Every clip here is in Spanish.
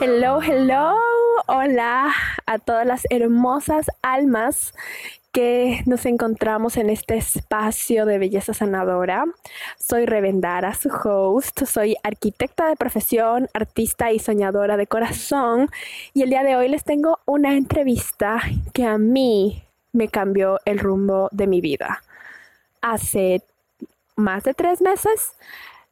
Hello, hello, hola a todas las hermosas almas que nos encontramos en este espacio de belleza sanadora. Soy Revendara, su host. Soy arquitecta de profesión, artista y soñadora de corazón. Y el día de hoy les tengo una entrevista que a mí me cambió el rumbo de mi vida. Hace más de tres meses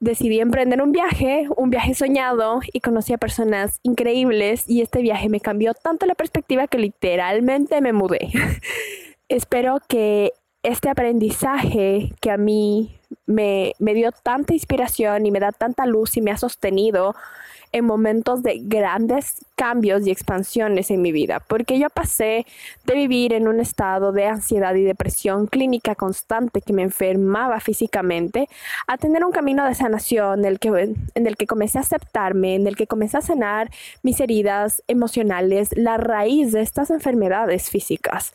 decidí emprender un viaje, un viaje soñado y conocí a personas increíbles y este viaje me cambió tanto la perspectiva que literalmente me mudé. Espero que este aprendizaje que a mí me, me dio tanta inspiración y me da tanta luz y me ha sostenido en momentos de grandes cambios y expansiones en mi vida, porque yo pasé de vivir en un estado de ansiedad y depresión clínica constante que me enfermaba físicamente a tener un camino de sanación en el que, en el que comencé a aceptarme, en el que comencé a sanar mis heridas emocionales, la raíz de estas enfermedades físicas.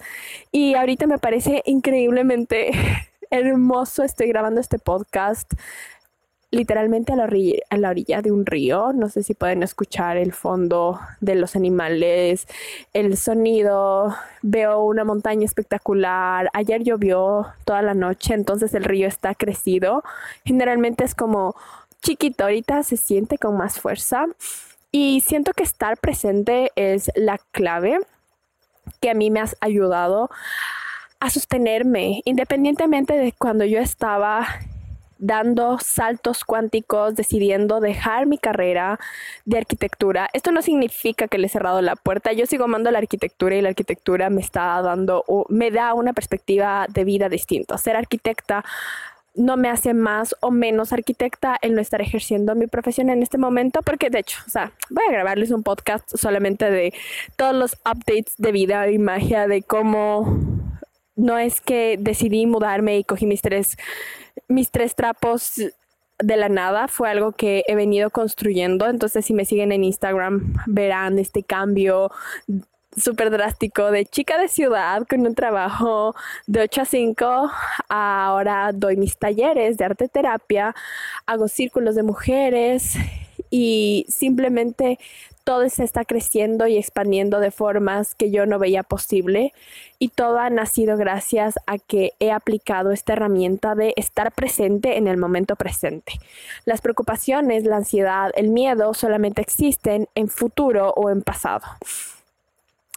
Y ahorita me parece increíblemente hermoso, estoy grabando este podcast literalmente a la, orilla, de un río. No sé si pueden escuchar el fondo de los animales, el sonido. Veo una montaña espectacular. Ayer llovió toda la noche, entonces el río está crecido. Generalmente es como chiquito, ahorita se siente con más fuerza. Y siento que estar presente es la clave que a mí me has ayudado a sostenerme, independientemente de cuando yo estaba dando saltos cuánticos, decidiendo dejar mi carrera de arquitectura. Esto no significa que le he cerrado la puerta. Yo sigo amando la arquitectura y la arquitectura me está dando, me da una perspectiva de vida distinta. Ser arquitecta no me hace más o menos arquitecta el no estar ejerciendo mi profesión en este momento, porque de hecho, o sea, voy a grabarles un podcast solamente de todos los updates de vida y magia, de cómo no es que decidí mudarme y cogí mis tres mis tres trapos de la nada, fue algo que he venido construyendo, entonces si me siguen en Instagram verán este cambio súper drástico de chica de ciudad con un trabajo de 8 a 5, ahora doy mis talleres de arte terapia, hago círculos de mujeres y simplemente todo se está creciendo y expandiendo de formas que yo no veía posible y todo ha nacido gracias a que he aplicado esta herramienta de estar presente en el momento presente. Las preocupaciones, la ansiedad, el miedo solamente existen en futuro o en pasado.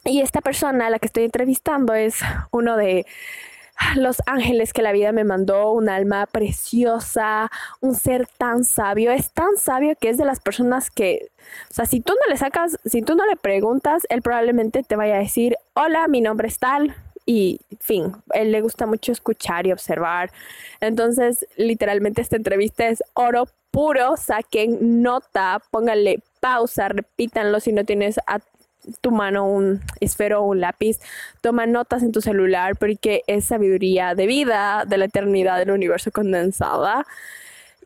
Y esta persona a la que estoy entrevistando es uno de los ángeles que la vida me mandó, un alma preciosa, un ser tan sabio, es tan sabio que es de las personas que, o sea, si tú no le sacas, si tú no le preguntas, él probablemente te vaya a decir, hola, mi nombre es tal, y fin, él le gusta mucho escuchar y observar. Entonces, literalmente esta entrevista es oro puro, saquen nota, pónganle pausa, repítanlo si no tienes a tu mano un esfero o un lápiz, toma notas en tu celular porque es sabiduría de vida, de la eternidad del universo condensada.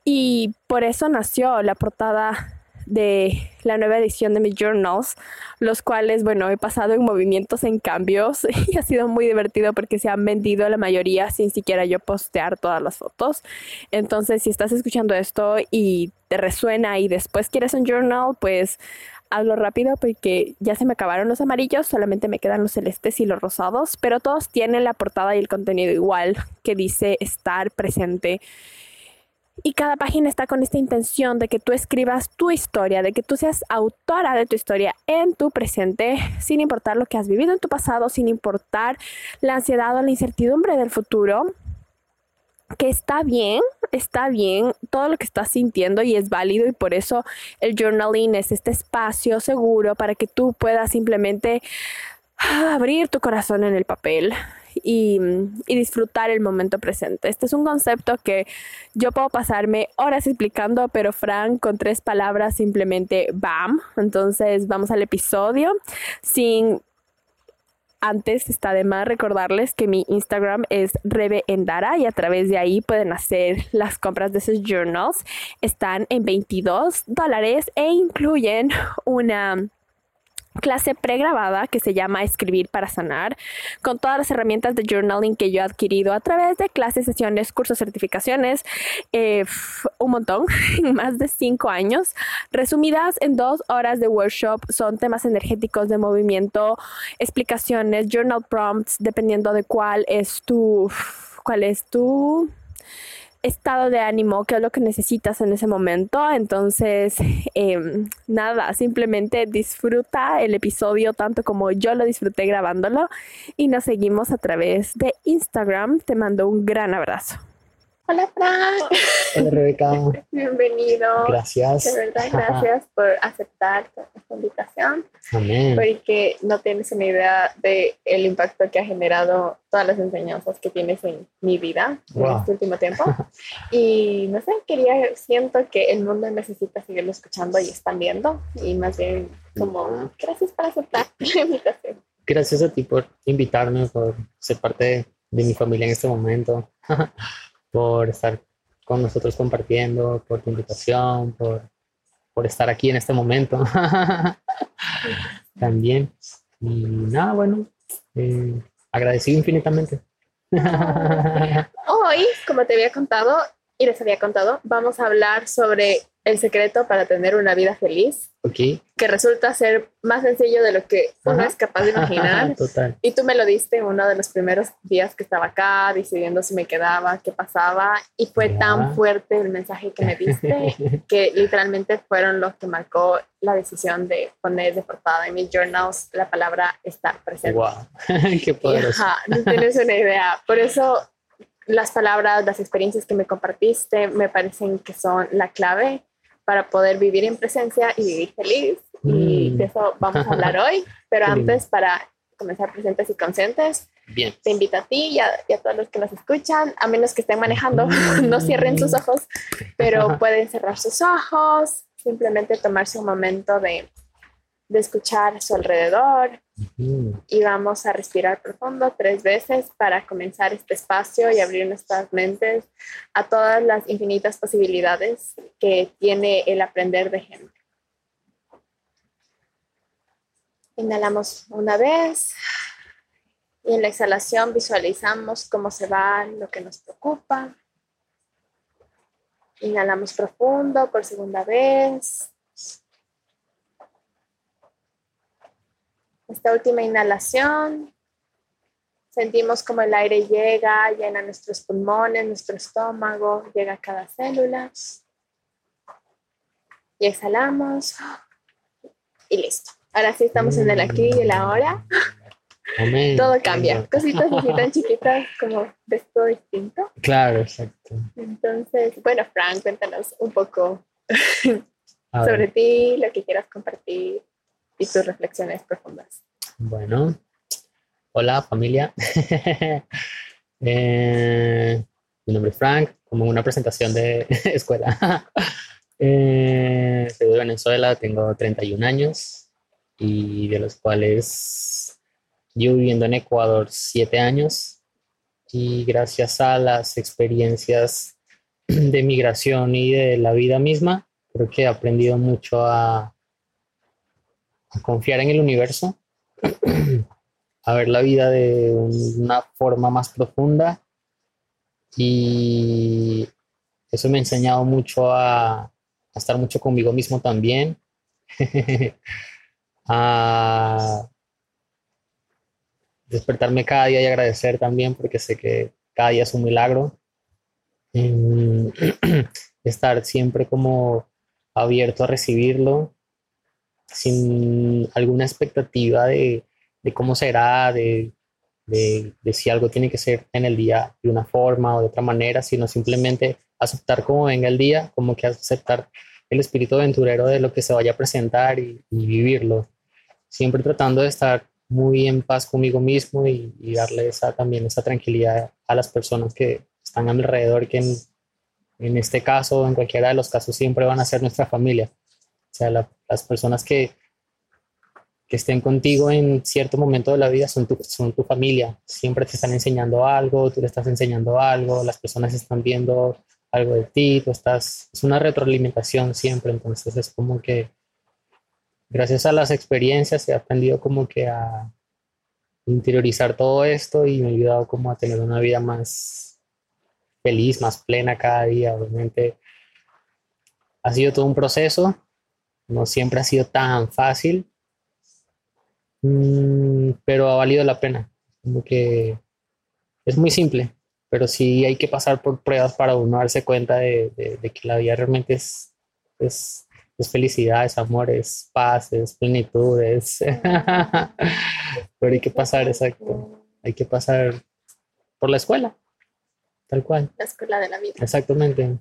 Y por eso nació la portada de la nueva edición de mis journals, los cuales, bueno, he pasado en movimientos, en cambios y ha sido muy divertido porque se han vendido la mayoría sin siquiera yo postear todas las fotos. Entonces, si estás escuchando esto y te resuena y después quieres un journal, pues Hablo rápido porque ya se me acabaron los amarillos, solamente me quedan los celestes y los rosados, pero todos tienen la portada y el contenido igual que dice estar presente. Y cada página está con esta intención de que tú escribas tu historia, de que tú seas autora de tu historia en tu presente, sin importar lo que has vivido en tu pasado, sin importar la ansiedad o la incertidumbre del futuro que está bien, está bien todo lo que estás sintiendo y es válido y por eso el journaling es este espacio seguro para que tú puedas simplemente ah, abrir tu corazón en el papel y, y, disfrutar el momento presente. Este es un concepto que yo puedo pasarme horas explicando, pero Frank con tres palabras simplemente bam. Entonces vamos al episodio sin antes está de más recordarles que mi Instagram es Rebe Endara y a través de ahí pueden hacer las compras de sus journals. Están en 22 dólares e incluyen una clase pregrabada que se llama Escribir para Sanar, con todas las herramientas de journaling que yo he adquirido a través de clases, sesiones, cursos, certificaciones, eh, un montón, más de cinco años, resumidas en dos horas de workshop. Son temas energéticos de movimiento, explicaciones, journal prompts, dependiendo de cuál es tu, cuál es tu estado de ánimo, qué es lo que necesitas en ese momento. Entonces, em, nada, simplemente disfruta el episodio tanto como yo lo disfruté grabándolo y nos seguimos a través de Instagram. Te mando un gran abrazo. Hola, Frank. Hola, Rebeca. Bienvenido. Gracias. De verdad, gracias por aceptar esta invitación. Amén. Porque no tienes una idea de el impacto que ha generado todas las enseñanzas que tienes en mi vida en este último tiempo. Y no sé, quería, siento que el mundo necesita seguirlo escuchando y expandiendo. Y más bien, como, gracias por aceptar la invitación. Gracias a ti por invitarme, por ser parte de, de mi familia en este momento. Por estar con nosotros compartiendo, por tu invitación, por, por estar aquí en este momento. También. Y nada, bueno, eh, agradecido infinitamente. Hoy, como te había contado y les había contado, vamos a hablar sobre el secreto para tener una vida feliz. Que resulta ser más sencillo de lo que uno es capaz de imaginar. Y tú me lo diste uno de los primeros días que estaba acá, decidiendo si me quedaba, qué pasaba. Y fue tan fuerte el mensaje que me diste que literalmente fueron los que marcó la decisión de poner de portada en mis journals la palabra estar presente. ¡Wow! ¡Qué poderoso! no tienes una idea. Por eso las palabras, las experiencias que me compartiste me parecen que son la clave para poder vivir en presencia y vivir feliz. Y mm. de eso vamos a hablar hoy. Pero antes, para comenzar presentes y conscientes, Bien. te invito a ti y a, todos los que nos escuchan, a menos que estén manejando, no cierren sus ojos, pero pueden cerrar sus ojos, simplemente tomarse un momento de de escuchar a su alrededor y vamos a respirar profundo tres veces para comenzar este espacio y abrir nuestras mentes a todas las infinitas posibilidades que tiene el aprender de gente. Inhalamos una vez y en la exhalación visualizamos cómo se va lo que nos preocupa. Inhalamos profundo por segunda vez. Esta última inhalación, sentimos como el aire llega, llena nuestros pulmones, nuestro estómago, llega a cada célula. Y exhalamos. Y listo. Ahora sí estamos en el aquí y el ahora. Todo cambia. Cositas así tan chiquitas como ves todo distinto. Claro, exacto. Entonces, bueno, Frank, cuéntanos un poco sobre ti, lo que quieras compartir y tus reflexiones profundas. Bueno, hola familia. Eh, mi nombre es Frank, como una presentación de escuela. eh, soy de Venezuela, tengo 31 años y de los cuales yo viviendo en Ecuador 7 años y gracias a las experiencias de migración y de la vida misma, creo que he aprendido mucho a a confiar en el universo, a ver la vida de una forma más profunda. Y eso me ha enseñado mucho a, estar mucho conmigo mismo también, a despertarme cada día y agradecer también porque sé que cada día es un milagro. estar siempre como abierto a recibirlo sin alguna expectativa de, cómo será, de, si algo tiene que ser en el día de una forma o de otra manera, sino simplemente aceptar cómo venga el día, como que aceptar el espíritu aventurero de lo que se vaya a presentar y, vivirlo. Siempre tratando de estar muy en paz conmigo mismo y, darle esa, también esa tranquilidad a las personas que están a mi alrededor, que en, en este caso, en cualquiera de los casos, siempre van a ser nuestra familia. O sea, las personas que, que estén contigo en cierto momento de la vida son tu, son tu familia. Siempre te están enseñando algo, tú le estás enseñando algo, las personas están viendo algo de ti, tú estás, es una retroalimentación siempre, entonces es como que gracias a las experiencias he aprendido como que a interiorizar todo esto y me ha ayudado como a tener una vida más feliz, más plena cada día. Obviamente ha sido todo un proceso, no siempre ha sido tan fácil, mm, pero ha valido la pena. Como que es muy simple, pero sí hay que pasar por pruebas para uno darse cuenta de, que la vida realmente es, es, felicidad, es amor, es paz, es plenitud, es... pero hay que pasar, exacto, hay que pasar por la escuela, tal cual. La escuela de la vida. Exactamente.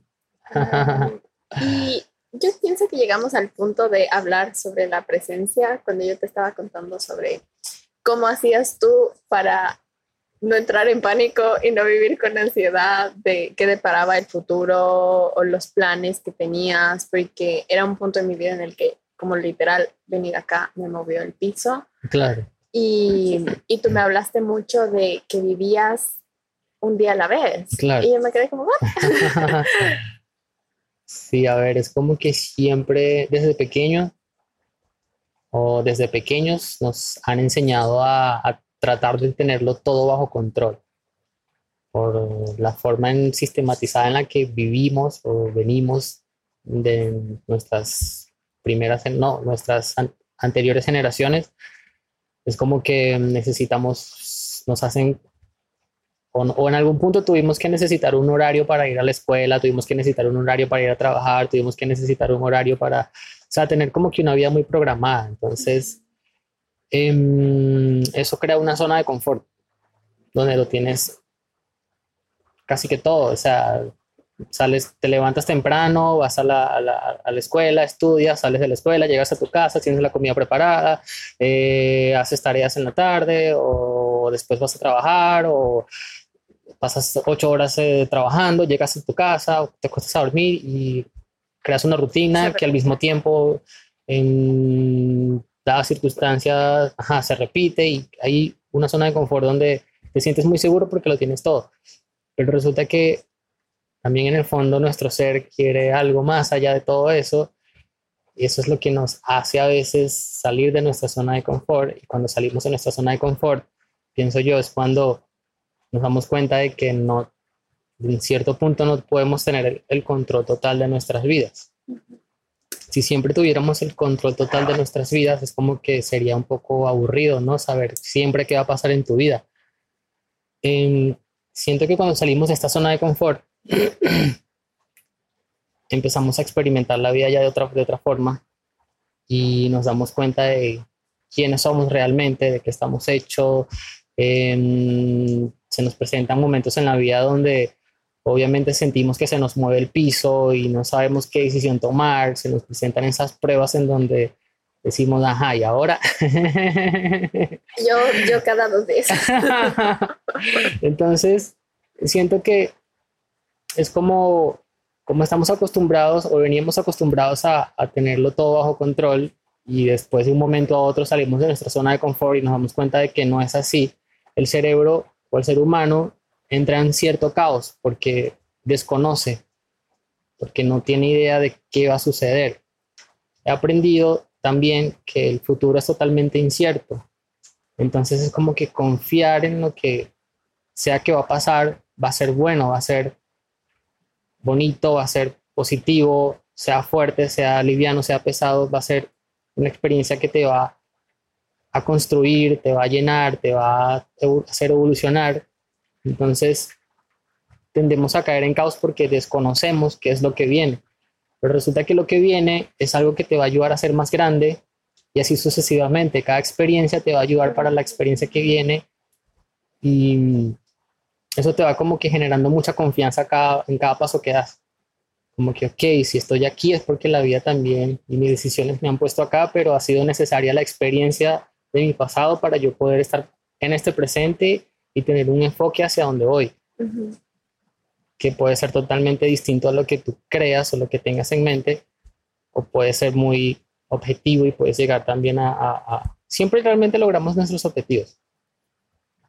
Ah, y yo pienso que llegamos al punto de hablar sobre la presencia cuando yo te estaba contando sobre cómo hacías tú para no entrar en pánico y no vivir con ansiedad de qué deparaba el futuro o los planes que tenías, porque era un punto en mi vida en el que, como literal, venir acá me movió el piso. Claro. Y, y tú me hablaste mucho de que vivías un día a la vez. Claro. Y yo me quedé como, Sí, a ver, es como que siempre desde pequeño o desde pequeños nos han enseñado a, tratar de tenerlo todo bajo control por la forma en, sistematizada en la que vivimos o venimos de nuestras primeras, no, nuestras anteriores generaciones. Es como que necesitamos, nos hacen o, en algún punto tuvimos que necesitar un horario para ir a la escuela, tuvimos que necesitar un horario para ir a trabajar, tuvimos que necesitar un horario para, o sea, tener como que una vida muy programada. Entonces, em, eso crea una zona de confort, donde lo tienes casi que todo, o sea, sales, te levantas temprano, vas a la, a la, a la escuela, estudias, sales de la escuela, llegas a tu casa, tienes la comida preparada, eh, haces tareas en la tarde o después vas a trabajar o pasas ocho horas eh, trabajando, llegas a tu casa, te cuestas a dormir y creas una rutina que al mismo tiempo en dadas circunstancias se repite y hay una zona de confort donde te sientes muy seguro porque lo tienes todo. Pero resulta que también en el fondo nuestro ser quiere algo más allá de todo eso y eso es lo que nos hace a veces salir de nuestra zona de confort y cuando salimos de nuestra zona de confort, pienso yo, es cuando nos damos cuenta de que no, en cierto punto no podemos tener el, control total de nuestras vidas. Si siempre tuviéramos el control total de nuestras vidas, es como que sería un poco aburrido, ¿no? Saber siempre qué va a pasar en tu vida. Em, siento que cuando salimos de esta zona de confort, empezamos a experimentar la vida ya de otra, de otra forma y nos damos cuenta de quiénes somos realmente, de qué estamos hechos, eh, se nos presentan momentos en la vida donde obviamente sentimos que se nos mueve el piso y no sabemos qué decisión tomar, se nos presentan esas pruebas en donde decimos, ajá, y ahora. yo, yo cada dos días. Entonces, siento que es como, como estamos acostumbrados o veníamos acostumbrados a, a tenerlo todo bajo control y después de un momento a otro salimos de nuestra zona de confort y nos damos cuenta de que no es así. El cerebro o el ser humano entra en cierto caos porque desconoce, porque no tiene idea de qué va a suceder. He aprendido también que el futuro es totalmente incierto. Entonces es como que confiar en lo que sea que va a pasar, va a ser bueno, va a ser bonito, va a ser positivo, sea fuerte, sea liviano, sea pesado, va a ser una experiencia que te va a construir, te va a llenar, te va a hacer evolucionar. Entonces, tendemos a caer en caos porque desconocemos qué es lo que viene. Pero resulta que lo que viene es algo que te va a ayudar a ser más grande y así sucesivamente. Cada experiencia te va a ayudar para la experiencia que viene y eso te va como que generando mucha confianza cada, en cada paso que das. Como que, ok, si estoy aquí es porque la vida también y mis decisiones me han puesto acá, pero ha sido necesaria la experiencia de mi pasado para yo poder estar en este presente y tener un enfoque hacia donde voy. Que puede ser totalmente distinto a lo que tú creas o lo que tengas en mente, o puede ser muy objetivo y puedes llegar también a, Siempre realmente logramos nuestros objetivos.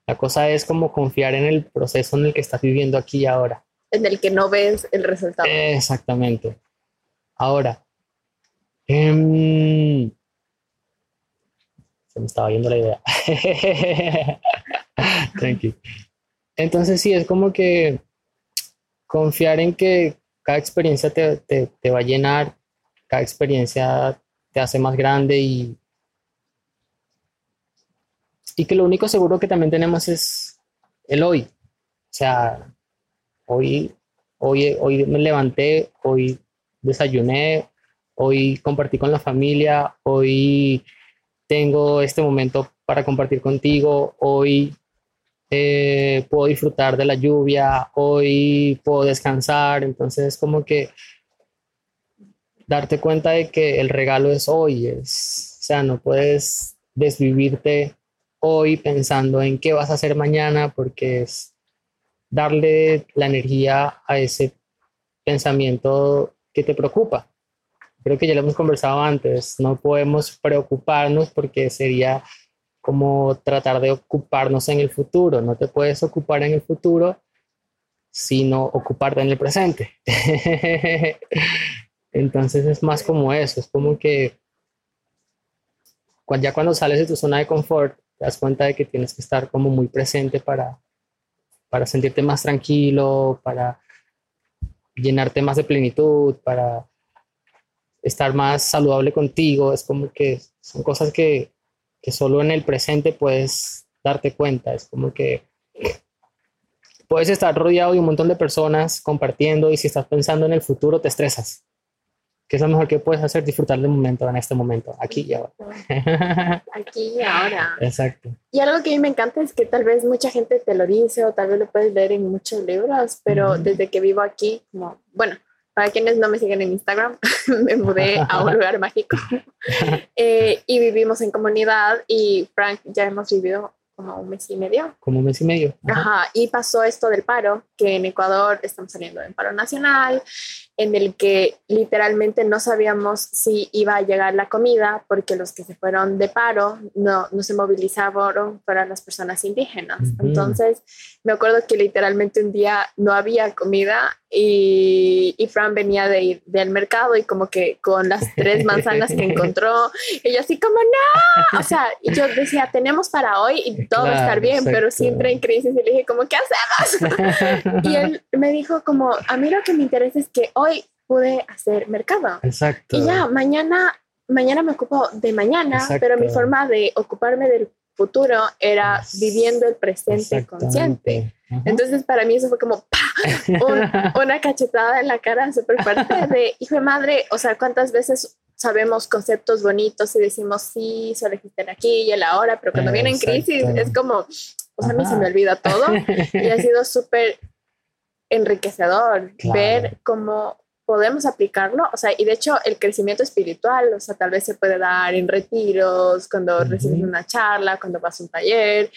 La cosa es como confiar en el proceso en el que estás viviendo aquí y ahora. En el que no ves el resultado. Exactamente. Ahora, em, me estaba yendo la idea. Tranquilo. Entonces sí, es como que confiar en que cada experiencia te, te, va a llenar, cada experiencia te hace más grande y, y que lo único seguro que también tenemos es el hoy. O sea, hoy, hoy, hoy me levanté, hoy desayuné, hoy compartí con la familia, hoy tengo este momento para compartir contigo, hoy eh, puedo disfrutar de la lluvia, hoy puedo descansar, entonces como que darte cuenta de que el regalo es hoy, es, o sea, no puedes desvivirte hoy pensando en qué vas a hacer mañana porque es darle la energía a ese pensamiento que te preocupa. Creo que ya lo hemos conversado antes, no podemos preocuparnos porque sería como tratar de ocuparnos en el futuro. No te puedes ocupar en el futuro, sino ocuparte en el presente. Entonces es más como eso, es como que ya cuando sales de tu zona de confort, te das cuenta de que tienes que estar como muy presente para, para sentirte más tranquilo, para llenarte más de plenitud, para estar más saludable contigo. Es como que son cosas que, que solo en el presente puedes darte cuenta. Es como que puedes estar rodeado de un montón de personas compartiendo y si estás pensando en el futuro te estresas. ¿Qué es lo mejor que puedes hacer? Disfrutar del momento en este momento, aquí y ahora. Aquí y ahora. Exacto. Y algo que a mí me encanta es que tal vez mucha gente te lo dice o tal vez lo puedes leer en muchos libros, pero desde que vivo aquí, como, bueno, para quienes no me siguen en Instagram, me mudé a un lugar mágico eh, y vivimos en comunidad y Frank ya hemos vivido como un mes y medio. Como un mes y medio. Ajá. y pasó esto del paro, que en Ecuador estamos saliendo del paro nacional en el que literalmente no sabíamos si iba a llegar la comida porque los que se fueron de paro no, no se movilizaron para las personas indígenas. Entonces, me acuerdo que literalmente un día no había comida y, y Fran venía de ir del mercado y como que con las tres manzanas que encontró, ella así como, no, o sea, y yo decía, tenemos para hoy y todo va a estar bien, pero siempre en crisis y le dije como, ¿qué hacemos? y él me dijo como, a mí lo que me interesa es que hoy pude hacer mercado. Exacto. Y ya, mañana, mañana me ocupo de mañana, pero mi forma de ocuparme del futuro era viviendo el presente consciente. Entonces para mí eso fue como una cachetada en la cara súper fuerte de hijo de madre, o sea, cuántas veces sabemos conceptos bonitos y decimos sí, solo existen aquí y el ahora, pero cuando viene en crisis es como, o sea, a mí se me olvida todo y ha sido súper enriquecedor ver cómo podemos aplicarlo, o sea, y de hecho el crecimiento espiritual, o sea, tal vez se puede dar en retiros, cuando recibes una charla, cuando vas a un taller,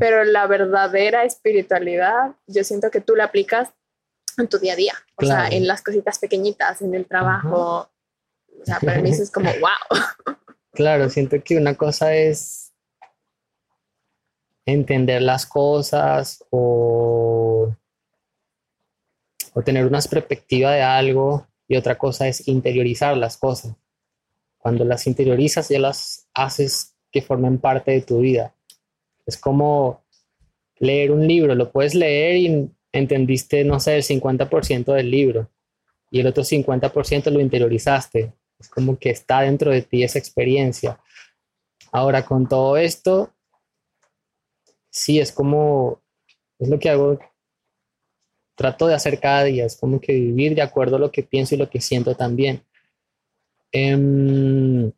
pero la verdadera espiritualidad, yo siento que tú la aplicas en tu día a día, o sea, en las cositas pequeñitas, en el trabajo, o sea, para mí eso es como, wow. Claro, siento que una cosa es entender las cosas o o tener una perspectiva de algo y otra cosa es interiorizar las cosas. Cuando las interiorizas ya las haces que formen parte de tu vida. Es como leer un libro, lo puedes leer y entendiste, no sé, el 50% del libro y el otro 50% lo interiorizaste. Es como que está dentro de ti esa experiencia. Ahora, con todo esto, sí, es como, es lo que hago trato de hacer cada día, es como que vivir de acuerdo a lo que pienso y lo que siento también. Em,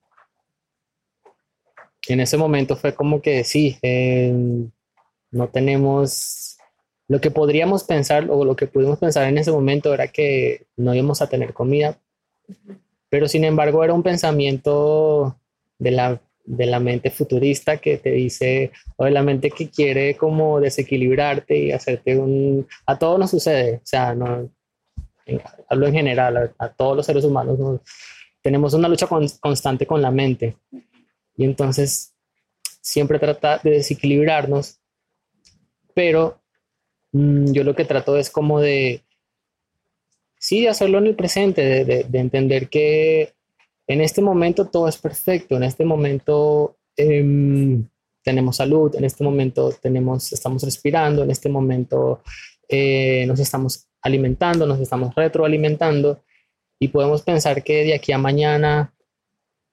en ese momento fue como que sí, em, no tenemos lo que podríamos pensar o lo que pudimos pensar en ese momento era que no íbamos a tener comida, pero sin embargo era un pensamiento de la de la mente futurista que te dice, o de la mente que quiere como desequilibrarte y hacerte un... A todo nos sucede, o sea, no, hablo en general, a, todos los seres humanos, tenemos una lucha constante con la mente. Y entonces siempre trata de desequilibrarnos, pero mm, yo lo que trato es como de, sí, hacerlo en el presente, de entender que en este momento todo es perfecto, en este momento em, tenemos salud, en este momento tenemos, estamos respirando, en este momento eh, nos estamos alimentando, nos estamos retroalimentando y podemos pensar que de aquí a mañana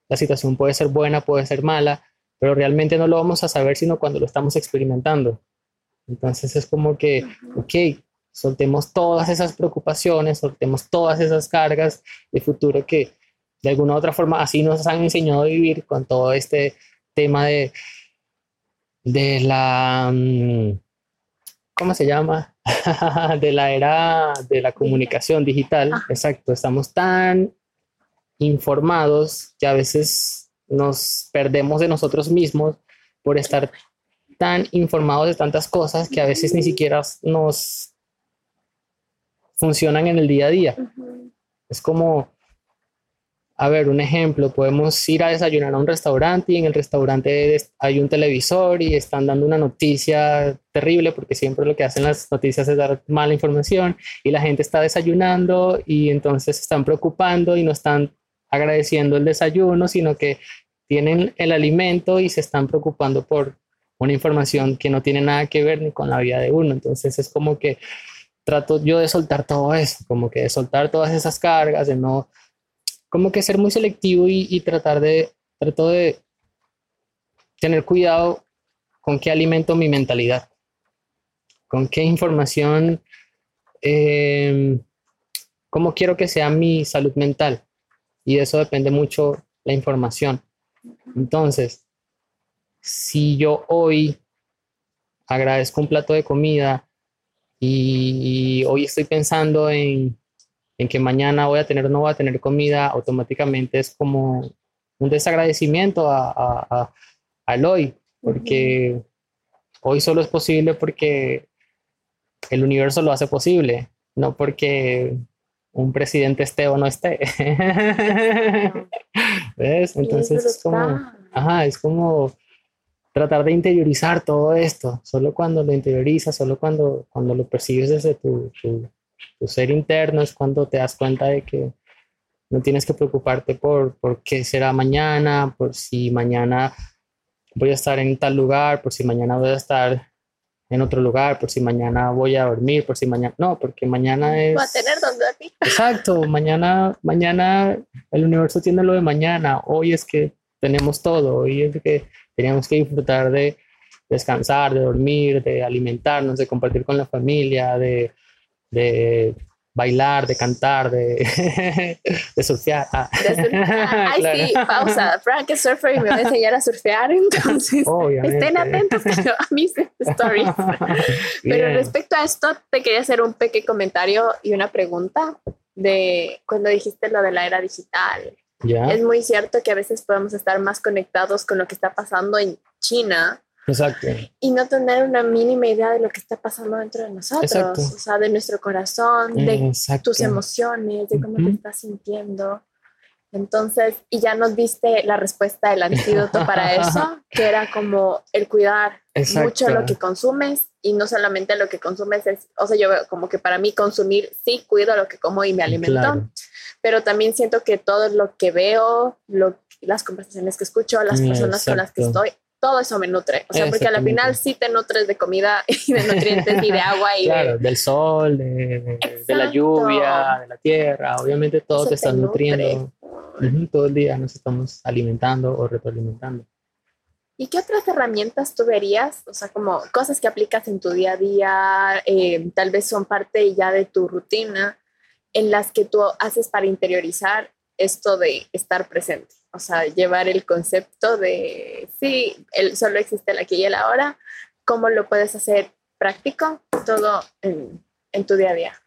la situación puede ser buena, puede ser mala, pero realmente no lo vamos a saber sino cuando lo estamos experimentando. Entonces es como que, ok, soltemos todas esas preocupaciones, soltemos todas esas cargas de futuro que de alguna u otra forma así nos han enseñado a vivir con todo este tema de, de la, mm, ¿cómo se llama? de la era de la comunicación digital. Exacto, estamos tan informados que a veces nos perdemos de nosotros mismos por estar tan informados de tantas cosas que a veces ni siquiera nos funcionan en el día a día. Es como, a ver, un ejemplo, podemos ir a desayunar a un restaurante y en el restaurante hay un televisor y están dando una noticia terrible porque siempre lo que hacen las noticias es dar mala información y la gente está desayunando y entonces están preocupando y no están agradeciendo el desayuno, sino que tienen el alimento y se están preocupando por una información que no tiene nada que ver ni con la vida de uno. Entonces es como que trato yo de soltar todo eso, como que de soltar todas esas cargas, de no, como que ser muy selectivo y, tratar de, trato de tener cuidado con qué alimento mi mentalidad, con qué información, eh, cómo quiero que sea mi salud mental. Y eso depende mucho la información. Entonces, si yo hoy agradezco un plato de comida y hoy estoy pensando en, en que mañana voy a tener o no voy a tener comida, automáticamente es como un desagradecimiento a, a, al hoy, porque hoy solo es posible porque el universo lo hace posible, no porque un presidente esté o no esté. ¿Ves? Entonces es como, ajá, es como tratar de interiorizar todo esto. Solo cuando lo interiorizas, solo cuando, cuando lo percibes desde tu, tu, ser interno es cuando te das cuenta de que no tienes que preocuparte por, por qué será mañana, por si mañana voy a estar en tal lugar, por si mañana voy a estar en otro lugar, por si mañana voy a dormir, por si mañana, no, porque mañana es... Va a tener donde dormir. Exacto, mañana, mañana el universo tiene lo de mañana, hoy es que tenemos todo, hoy es que Teníamos que disfrutar de descansar, de dormir, de alimentarnos, de compartir con la familia, de, de bailar, de cantar, de, de surfear. Ah. Ay, sí, pausa. Frank es surfer y me va a enseñar a surfear, entonces estén atentos a mis stories. Pero respecto a esto, te quería hacer un pequeño comentario y una pregunta de cuando dijiste lo de la era digital es muy cierto que a veces podemos estar más conectados con lo que está pasando en China. Exacto. Y no tener una mínima idea de lo que está pasando dentro de nosotros, o sea, de nuestro corazón, de tus emociones, de cómo te estás sintiendo. Entonces, y ya nos diste la respuesta del antídoto para eso, que era como el cuidar mucho lo que consumes y no solamente lo que consumes es, o sea, yo veo como que para mí consumir, sí, cuido lo que como y me alimento, pero también siento que todo lo que veo, lo, las conversaciones que escucho, las personas con las que estoy, todo eso me nutre. O sea, porque al final sí te nutres de comida y de nutrientes y de agua y claro, del sol, de, la lluvia, de la tierra. Obviamente todo te está nutriendo. todo el día nos estamos alimentando o retroalimentando. ¿Y qué otras herramientas tú verías? O sea, como cosas que aplicas en tu día a día, eh, tal vez son parte ya de tu rutina, en las que tú haces para interiorizar esto de estar presente. O sea, llevar el concepto de, sí, el, solo existe el aquí y el ahora, ¿cómo lo puedes hacer práctico? Todo en, en tu día a día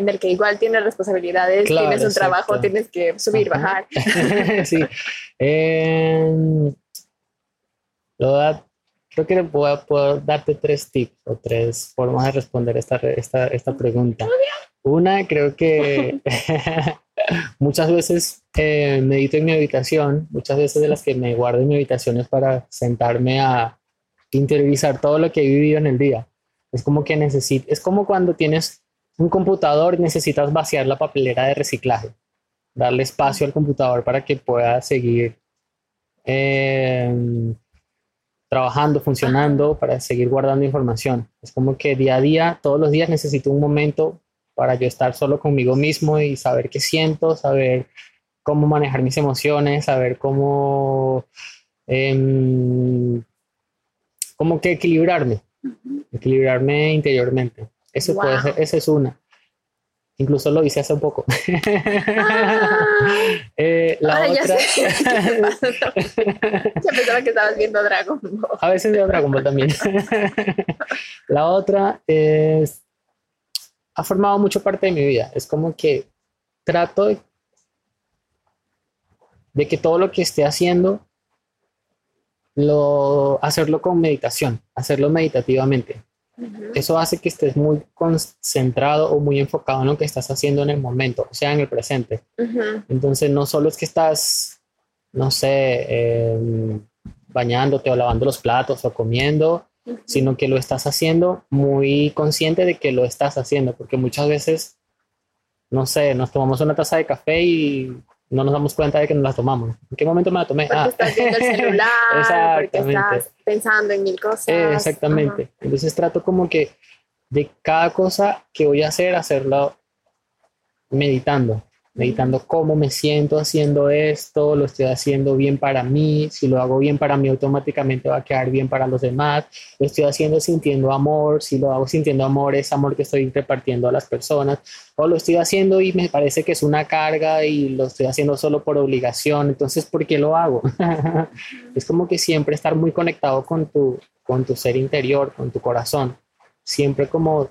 en el que igual tienes responsabilidades, tienes un trabajo, tienes que subir, bajar. sí. Eh, creo que puedo, puedo, darte tres tips o tres formas de responder esta, esta, esta pregunta. Una, creo que muchas veces eh, medito en mi habitación, muchas veces de las que me guardo en mi habitación es para sentarme a interiorizar todo lo que he vivido en el día. Es como que necesito, es como cuando tienes un computador y necesitas vaciar la papelera de reciclaje, darle espacio al computador para que pueda seguir eh, trabajando, funcionando para seguir guardando información. Es como que día a día, todos los días necesito un momento para yo estar solo conmigo mismo y saber qué siento, saber cómo manejar mis emociones, saber cómo, eh, cómo que equilibrarme, equilibrarme interiormente. Eso puede ser, esa es una. Incluso lo hice hace un poco. eh, la otra... ya, pensaba que estabas viendo Dragon Ball. A veces veo Dragon Ball también. la otra es... Ha formado mucho parte de mi vida. Es como que trato de, de que todo lo que esté haciendo, lo, hacerlo con meditación, hacerlo meditativamente. Eso hace que estés muy concentrado o muy enfocado en lo que estás haciendo en el momento, o sea, en el presente. Entonces, no solo es que estás, no sé, em, bañándote o lavando los platos o comiendo, sino que lo estás haciendo muy consciente de que lo estás haciendo, porque muchas veces, no sé, nos tomamos una taza de café y no nos damos cuenta de que nos la tomamos. ¿En qué momento me la tomé? Porque ah. estás viendo el celular, porque estás pensando en mil cosas. exactamente. Entonces trato como que de cada cosa que voy a hacer, hacerlo meditando meditando cómo me siento haciendo esto, lo estoy haciendo bien para mí, si lo hago bien para mí automáticamente va a quedar bien para los demás, lo estoy haciendo sintiendo amor, si lo hago sintiendo amor es amor que estoy repartiendo a las personas, o lo estoy haciendo y me parece que es una carga y lo estoy haciendo solo por obligación, entonces ¿por qué lo hago? es como que siempre estar muy conectado con tu, con tu ser interior, con tu corazón, siempre como,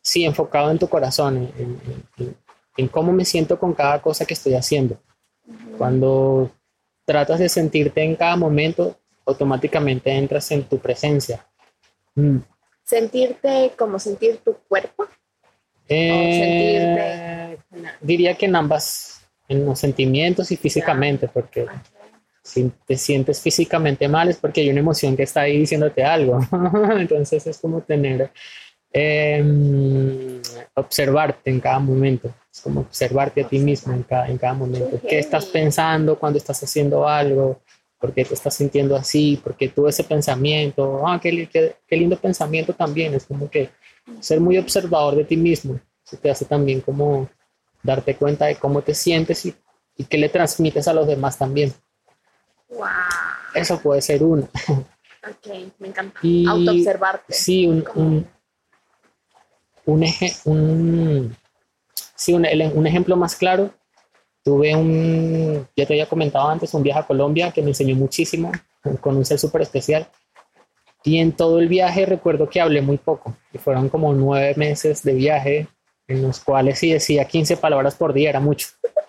sí, enfocado en tu corazón, en en cómo me siento con cada cosa que estoy haciendo. Cuando tratas de sentirte en cada momento, automáticamente entras en tu presencia. Mm. ¿Sentirte como sentir tu cuerpo? Eh, diría que en ambas, en los sentimientos y físicamente, porque si te sientes físicamente mal es porque hay una emoción que está ahí diciéndote algo. Entonces es como tener, em, observarte en cada momento. Es como observarte a ti mismo en cada, en cada momento. ¿Qué estás pensando cuando estás haciendo algo? ¿Por qué te estás sintiendo así? ¿Por qué tú ese pensamiento? Ah, qué, qué, lindo pensamiento también. Es como que ser muy observador de ti mismo. Eso te hace también como darte cuenta de cómo te sientes y, y qué le transmites a los demás también. Wow. Eso puede ser uno. Ok, me encanta. Autoobservarte. Sí, un, un, un, eje, un, Sí, un, un ejemplo más claro, tuve un, ya te había comentado antes, un viaje a Colombia que me enseñó muchísimo, con un ser súper especial. Y en todo el viaje recuerdo que hablé muy poco, y fueron como nueve meses de viaje, en los cuales si decía 15 palabras por día, era mucho.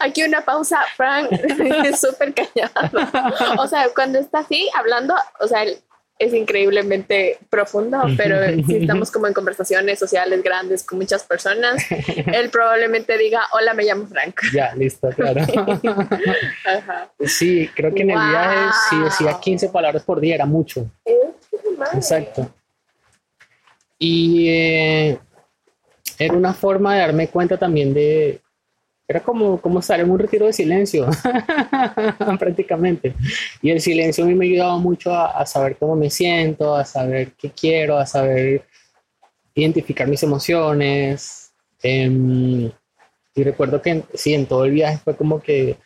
Aquí una pausa, Frank, súper callado. O sea, cuando está así hablando, o sea, es increíblemente profundo, pero si estamos como en conversaciones sociales grandes con muchas personas, él probablemente diga, hola, me llamo Frank. Ya, listo, claro. Sí, creo que en el viaje si decía 15 palabras por día, era mucho. Exacto. Y eh, era una forma de darme cuenta también de, era como, como estar en un retiro de silencio, prácticamente. Y el silencio a mí me ayudaba mucho a, saber cómo me siento, a saber qué quiero, a saber identificar mis emociones. Em, y recuerdo que sí, en todo el viaje fue como que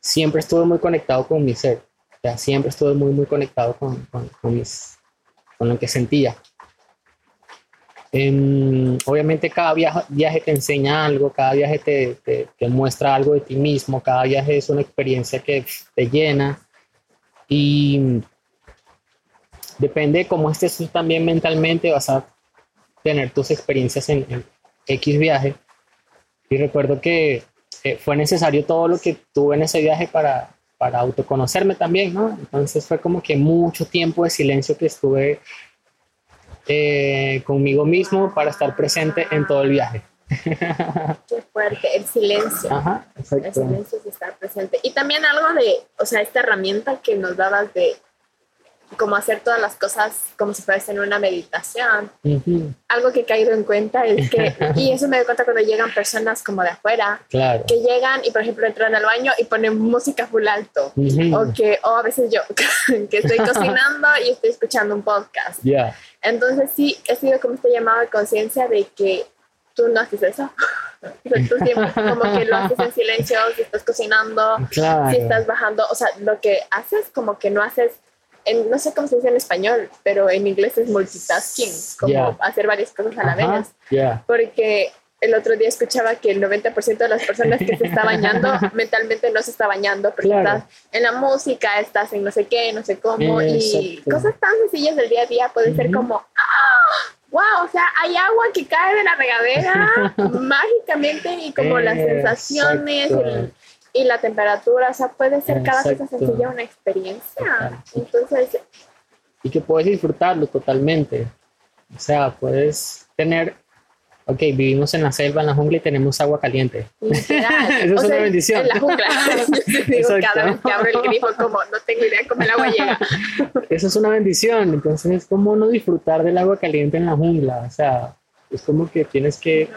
siempre estuve muy conectado con mi ser. O sea, siempre estuve muy, muy conectado con, con, con, mis, con lo que sentía. Em, obviamente cada viaje, te enseña algo, cada viaje te, muestra algo de ti mismo, cada viaje es una experiencia que te llena y depende de cómo estés tú también mentalmente vas a tener tus experiencias en, X viaje. Y recuerdo que fue necesario todo lo que tuve en ese viaje para, para autoconocerme también, ¿no? Entonces fue como que mucho tiempo de silencio que estuve eh, conmigo mismo para estar presente en todo el viaje. Qué fuerte, el silencio. Ajá, el silencio es estar presente. Y también algo de, o sea, esta herramienta que nos dabas de como hacer todas las cosas como si fuese en una meditación. Algo que he caído en cuenta es que, y eso me doy cuenta cuando llegan personas como de afuera, que llegan y por ejemplo entran al baño y ponen música full alto, o que, o a veces yo, que estoy cocinando y estoy escuchando un podcast. Entonces sí, he sido como este llamado de conciencia de que tú no haces eso. tú siempre como que lo haces en silencio, si estás cocinando, si estás bajando, o sea, lo que haces como que no haces no sé cómo se dice en español, pero en inglés es multitasking, como hacer varias cosas a la vez. Porque el otro día escuchaba que el 90% de las personas que se está bañando mentalmente no se está bañando porque estás en la música, estás en no sé qué, no sé cómo, y cosas tan sencillas del día a día pueden ser como, ¡ah! wow, o sea, hay agua que cae de la regadera mágicamente y como las sensaciones, y la temperatura, o sea, puede ser cada cosa sencilla una experiencia. Entonces... Y que puedes disfrutarlo totalmente. O sea, puedes tener, ok, vivimos en la selva, en la jungla y tenemos agua caliente. Eso es una bendición. En la jungla. cada vez que abro el grifo, como no tengo idea cómo el agua llega. Eso es una bendición. Entonces, ¿cómo no disfrutar del agua caliente en la jungla? O sea, es como que tienes que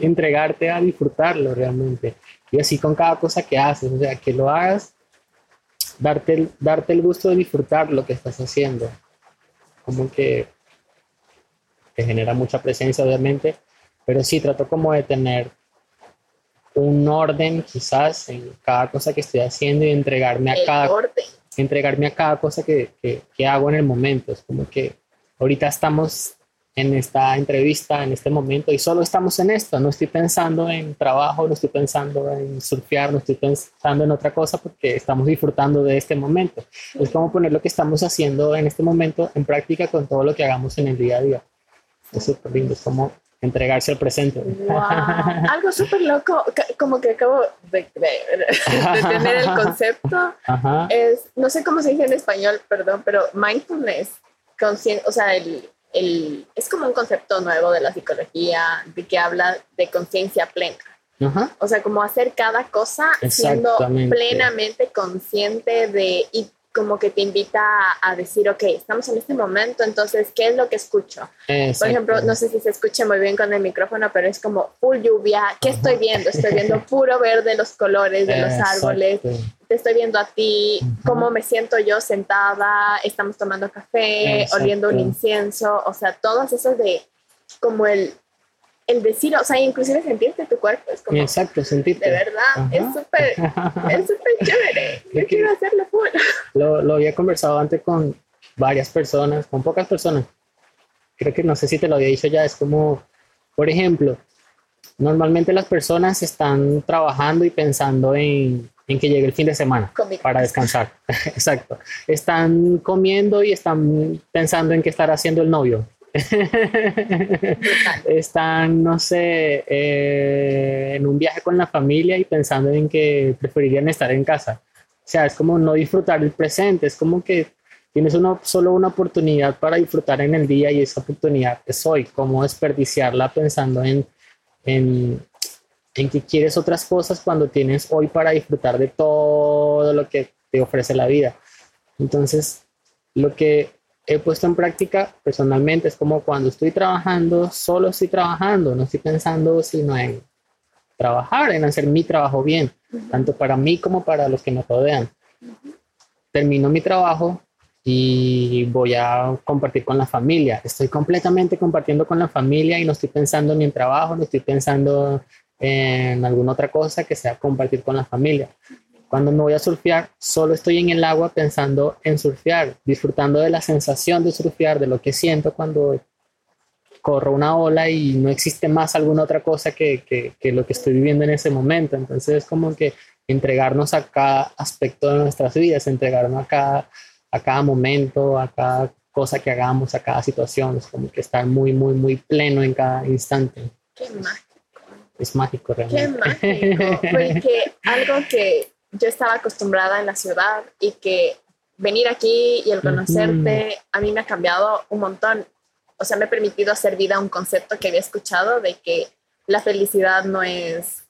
entregarte a disfrutarlo realmente. Y así con cada cosa que haces, o sea, que lo hagas, darte el, darte el gusto de disfrutar lo que estás haciendo. Como que te genera mucha presencia, obviamente, pero sí trato como de tener un orden quizás en cada cosa que estoy haciendo y entregarme a cada entregarme a cada cosa que, que, que hago en el momento. Es como que ahorita estamos en esta entrevista, en este momento, y solo estamos en esto, no estoy pensando en trabajo, no estoy pensando en surfear, no estoy pensando en otra cosa porque estamos disfrutando de este momento. Es como poner lo que estamos haciendo en este momento en práctica con todo lo que hagamos en el día a día. Es súper lindo, es como entregarse al presente. Algo súper loco, como que acabo de, tener el concepto, es, no sé cómo se dice en español, perdón, pero mindfulness, o sea, el es como un concepto nuevo de la psicología de que habla de conciencia plena. O sea, como hacer cada cosa siendo plenamente consciente de y como que te invita a, decir, ok, estamos en este momento, entonces, ¿qué es lo que escucho? Por ejemplo, no sé si se escucha muy bien con el micrófono, pero es como full lluvia, ¿qué estoy viendo? Estoy viendo puro verde los colores de los árboles, te estoy viendo a ti, cómo me siento yo sentada, estamos tomando café, oliendo un incienso, o sea, todas esas de como el el decir, o sea, inclusive sentirte tu cuerpo es como... Exacto, sentirte. De verdad, es súper, es súper chévere. Yo quiero hacerlo full. Lo, lo había conversado antes con varias personas, con pocas personas. Creo que no sé si te lo había dicho ya, es como, por ejemplo, normalmente las personas están trabajando y pensando en, en que llegue el fin de semana para descansar. Exacto. Están comiendo y están pensando en qué estará haciendo el novio Están, no sé, eh, en un viaje con la familia y pensando en que preferirían estar en casa. O sea, es como no disfrutar el presente, es como que tienes una, solo una oportunidad para disfrutar en el día y esa oportunidad es hoy, cómo desperdiciarla pensando en, en, en que quieres otras cosas cuando tienes hoy para disfrutar de todo lo que te ofrece la vida. Entonces, lo que he puesto en práctica personalmente es como cuando estoy trabajando, solo estoy trabajando, no estoy pensando sino en trabajar, en hacer mi trabajo bien, tanto para mí como para los que me rodean. Termino mi trabajo y voy a compartir con la familia. Estoy completamente compartiendo con la familia y no estoy pensando ni en trabajo, no estoy pensando en alguna otra cosa que sea compartir con la familia. Cuando me voy a surfear, solo estoy en el agua pensando en surfear, disfrutando de la sensación de surfear, de lo que siento cuando corro una ola y no existe más alguna otra cosa que, que, lo que estoy viviendo en ese momento. Entonces es como que entregarnos a cada aspecto de nuestras vidas, entregarnos a cada, a cada momento, a cada cosa que hagamos, a cada situación. Es como que estar muy, muy, muy pleno en cada instante. Qué mágico. Es mágico realmente. Qué mágico. Porque algo que yo estaba acostumbrada en la ciudad y que venir aquí y el conocerte a mí me ha cambiado un montón. O sea, me ha permitido hacer vida a un concepto que había escuchado de que la felicidad no es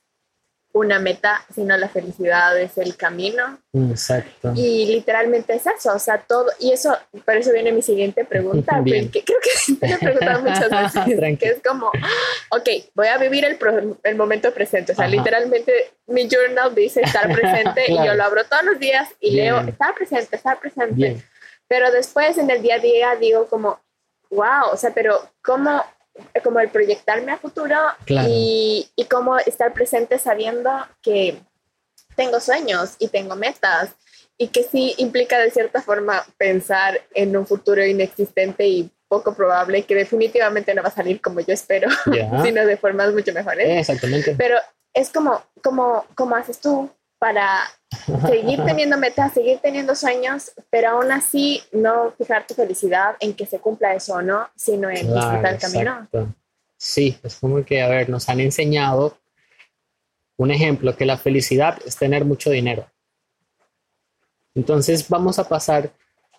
una meta, sino la felicidad es el camino. Exacto. Y literalmente es eso, o sea, todo, y eso, por eso viene mi siguiente pregunta, que creo que te he preguntado muchas veces, que es como, ok, voy a vivir el, el momento presente, o sea, literalmente mi journal dice estar presente y yo lo abro todos los días y leo, estar presente, estar presente. Pero después en el día a día digo como, wow, o sea, pero ¿cómo como el proyectarme a futuro y, y cómo estar presente sabiendo que tengo sueños y tengo metas y que sí implica de cierta forma pensar en un futuro inexistente y poco probable que definitivamente no va a salir como yo espero, sino de formas mucho mejores. Exactamente. Pero es como, como, como haces tú para seguir teniendo metas, seguir teniendo sueños, pero aún así no fijar tu felicidad en que se cumpla eso o no, sino en disfrutar el camino. Sí, es como que, a ver, nos han enseñado un ejemplo, que la felicidad es tener mucho dinero. Entonces vamos a pasar,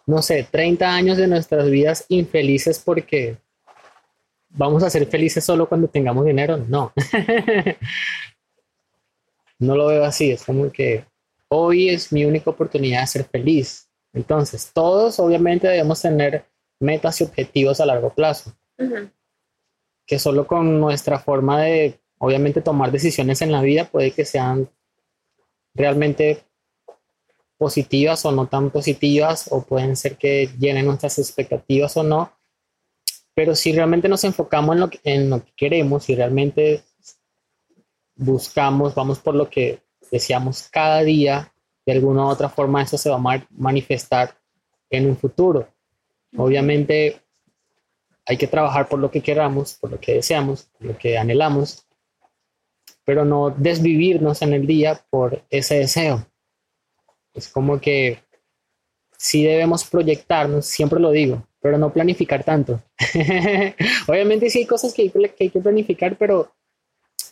no sé, 30 años de nuestras vidas infelices porque vamos a ser felices solo cuando tengamos dinero. No. no lo veo así, es como que hoy es mi única oportunidad de ser feliz. Entonces, todos obviamente debemos tener metas y objetivos a largo plazo, que solo con nuestra forma de, obviamente, tomar decisiones en la vida puede que sean realmente positivas o no tan positivas, o pueden ser que llenen nuestras expectativas o no. Pero si realmente nos enfocamos en lo que, en lo que queremos y realmente buscamos, vamos por lo que deseamos cada día, de alguna u otra forma eso se va a manifestar en un futuro. Obviamente hay que trabajar por lo que queramos, por lo que deseamos, por lo que anhelamos, pero no desvivirnos en el día por ese deseo. Es como que sí debemos proyectarnos, siempre lo digo, pero no planificar tanto. Obviamente sí hay cosas que hay que planificar, pero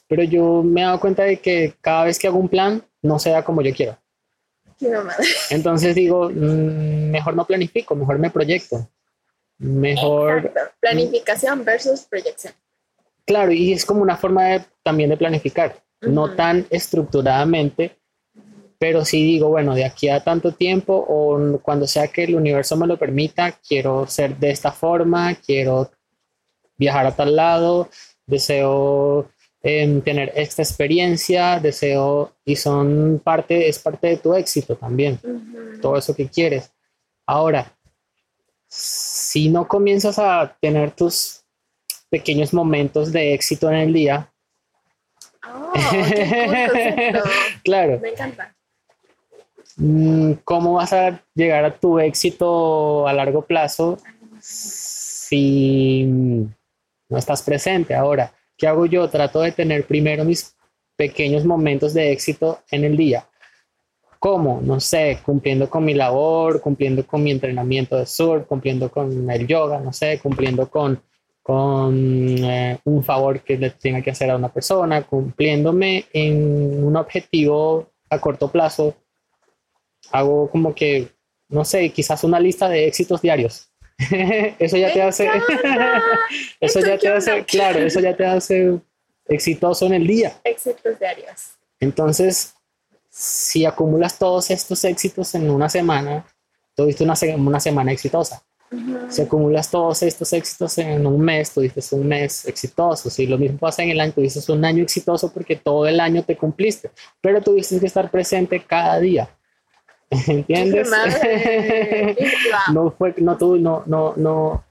pero yo me he dado cuenta de que cada vez que hago un plan no se da como yo quiero. Entonces digo, mm, mejor no planifico, mejor me proyecto. Mejor... Planificación versus proyección. Claro, y es como una forma de, también de planificar, no tan estructuradamente, pero sí digo, bueno, de aquí a tanto tiempo o cuando sea que el universo me lo permita, quiero ser de esta forma, quiero viajar a tal lado, deseo tener esta experiencia, deseo, y son parte, es parte de tu éxito también, todo eso que quieres. Ahora, si no comienzas a tener tus pequeños momentos de éxito en el día, oh, claro. Me encanta. Mm, ¿Cómo vas a llegar a tu éxito a largo plazo si no estás presente ahora? ¿Qué hago yo? Trato de tener primero mis pequeños momentos de éxito en el día. ¿Cómo? No sé, cumpliendo con mi labor, cumpliendo con mi entrenamiento de surf, cumpliendo con el yoga, no sé, cumpliendo con, con eh, un favor que le tenga que hacer a una persona, cumpliéndome en un objetivo a corto plazo. Hago como que, no sé, quizás una lista de éxitos diarios. eso ya te hace, eso ya te hace, claro, eso ya te hace exitoso en el día. Éxitos diarios. Entonces, si acumulas todos estos éxitos en una semana, tuviste una, una semana exitosa. Si acumulas todos estos éxitos en un mes, tuviste un mes exitoso. Si lo mismo pasa en el año, tuviste un año exitoso porque todo el año te cumpliste, pero tuviste que estar presente cada día. ¿Entiendes? no fue, no tú, no, no, no,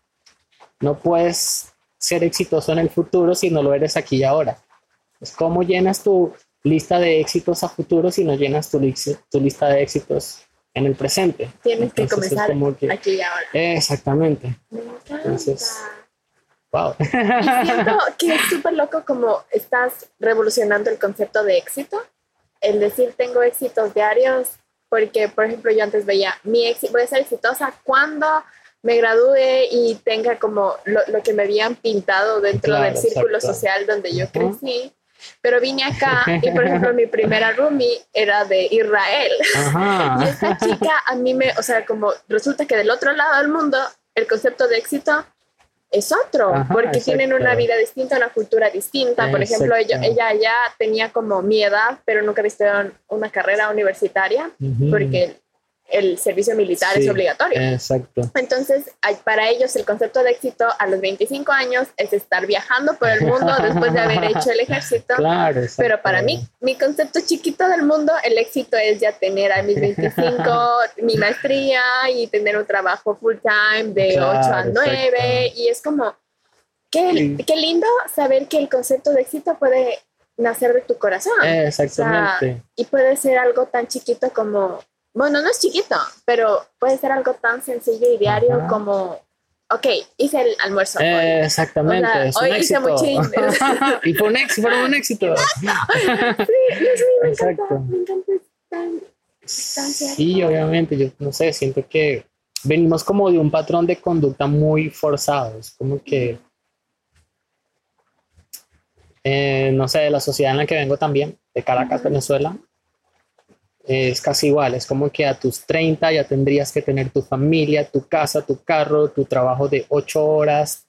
no puedes ser exitoso en el futuro si no lo eres aquí y ahora. Es como llenas tu lista de éxitos a futuro si no llenas tu, tu lista de éxitos en el presente. Tienes que comenzar aquí y ahora. Exactamente. Entonces, wow. Y siento que es súper loco como estás revolucionando el concepto de éxito. El decir tengo éxitos diarios porque, por ejemplo, yo antes veía, mi éxito, voy a ser exitosa cuando me gradúe y tenga como lo, lo que me habían pintado dentro del círculo social donde yo crecí. Pero vine acá y, por ejemplo, mi primera roomie era de Israel. Y esta chica a mí me, o sea, como resulta que del otro lado del mundo, el concepto de éxito es otro, porque tienen una vida distinta, una cultura distinta. Por ejemplo, ella, ella ya tenía como mi edad, pero nunca visto una carrera universitaria, porque el servicio militar es obligatorio. Exacto. Entonces, para ellos el concepto de éxito a los 25 años es estar viajando por el mundo después de haber hecho el ejército. Claro, Pero para mí, mi concepto chiquito del mundo, el éxito es ya tener a mis 25 mi maestría y tener un trabajo full time de 8 a 9 y es como, qué, qué lindo saber que el concepto de éxito puede nacer de tu corazón. Exactamente. y puede ser algo tan chiquito como bueno, no es chiquito, pero puede ser algo tan sencillo y diario como, ok, hice el almuerzo. Eh, exactamente. hoy hice mucho y fue un éxito, fue un éxito. sí, me encanta, me encanta Sí, obviamente, yo no sé, siento que venimos como de un patrón de conducta muy forzado, es como que, eh, no sé, de la sociedad en la que vengo también, de Caracas, Venezuela, es casi igual, es como que a tus 30 ya tendrías que tener tu familia, tu casa, tu carro, tu trabajo de 8 horas,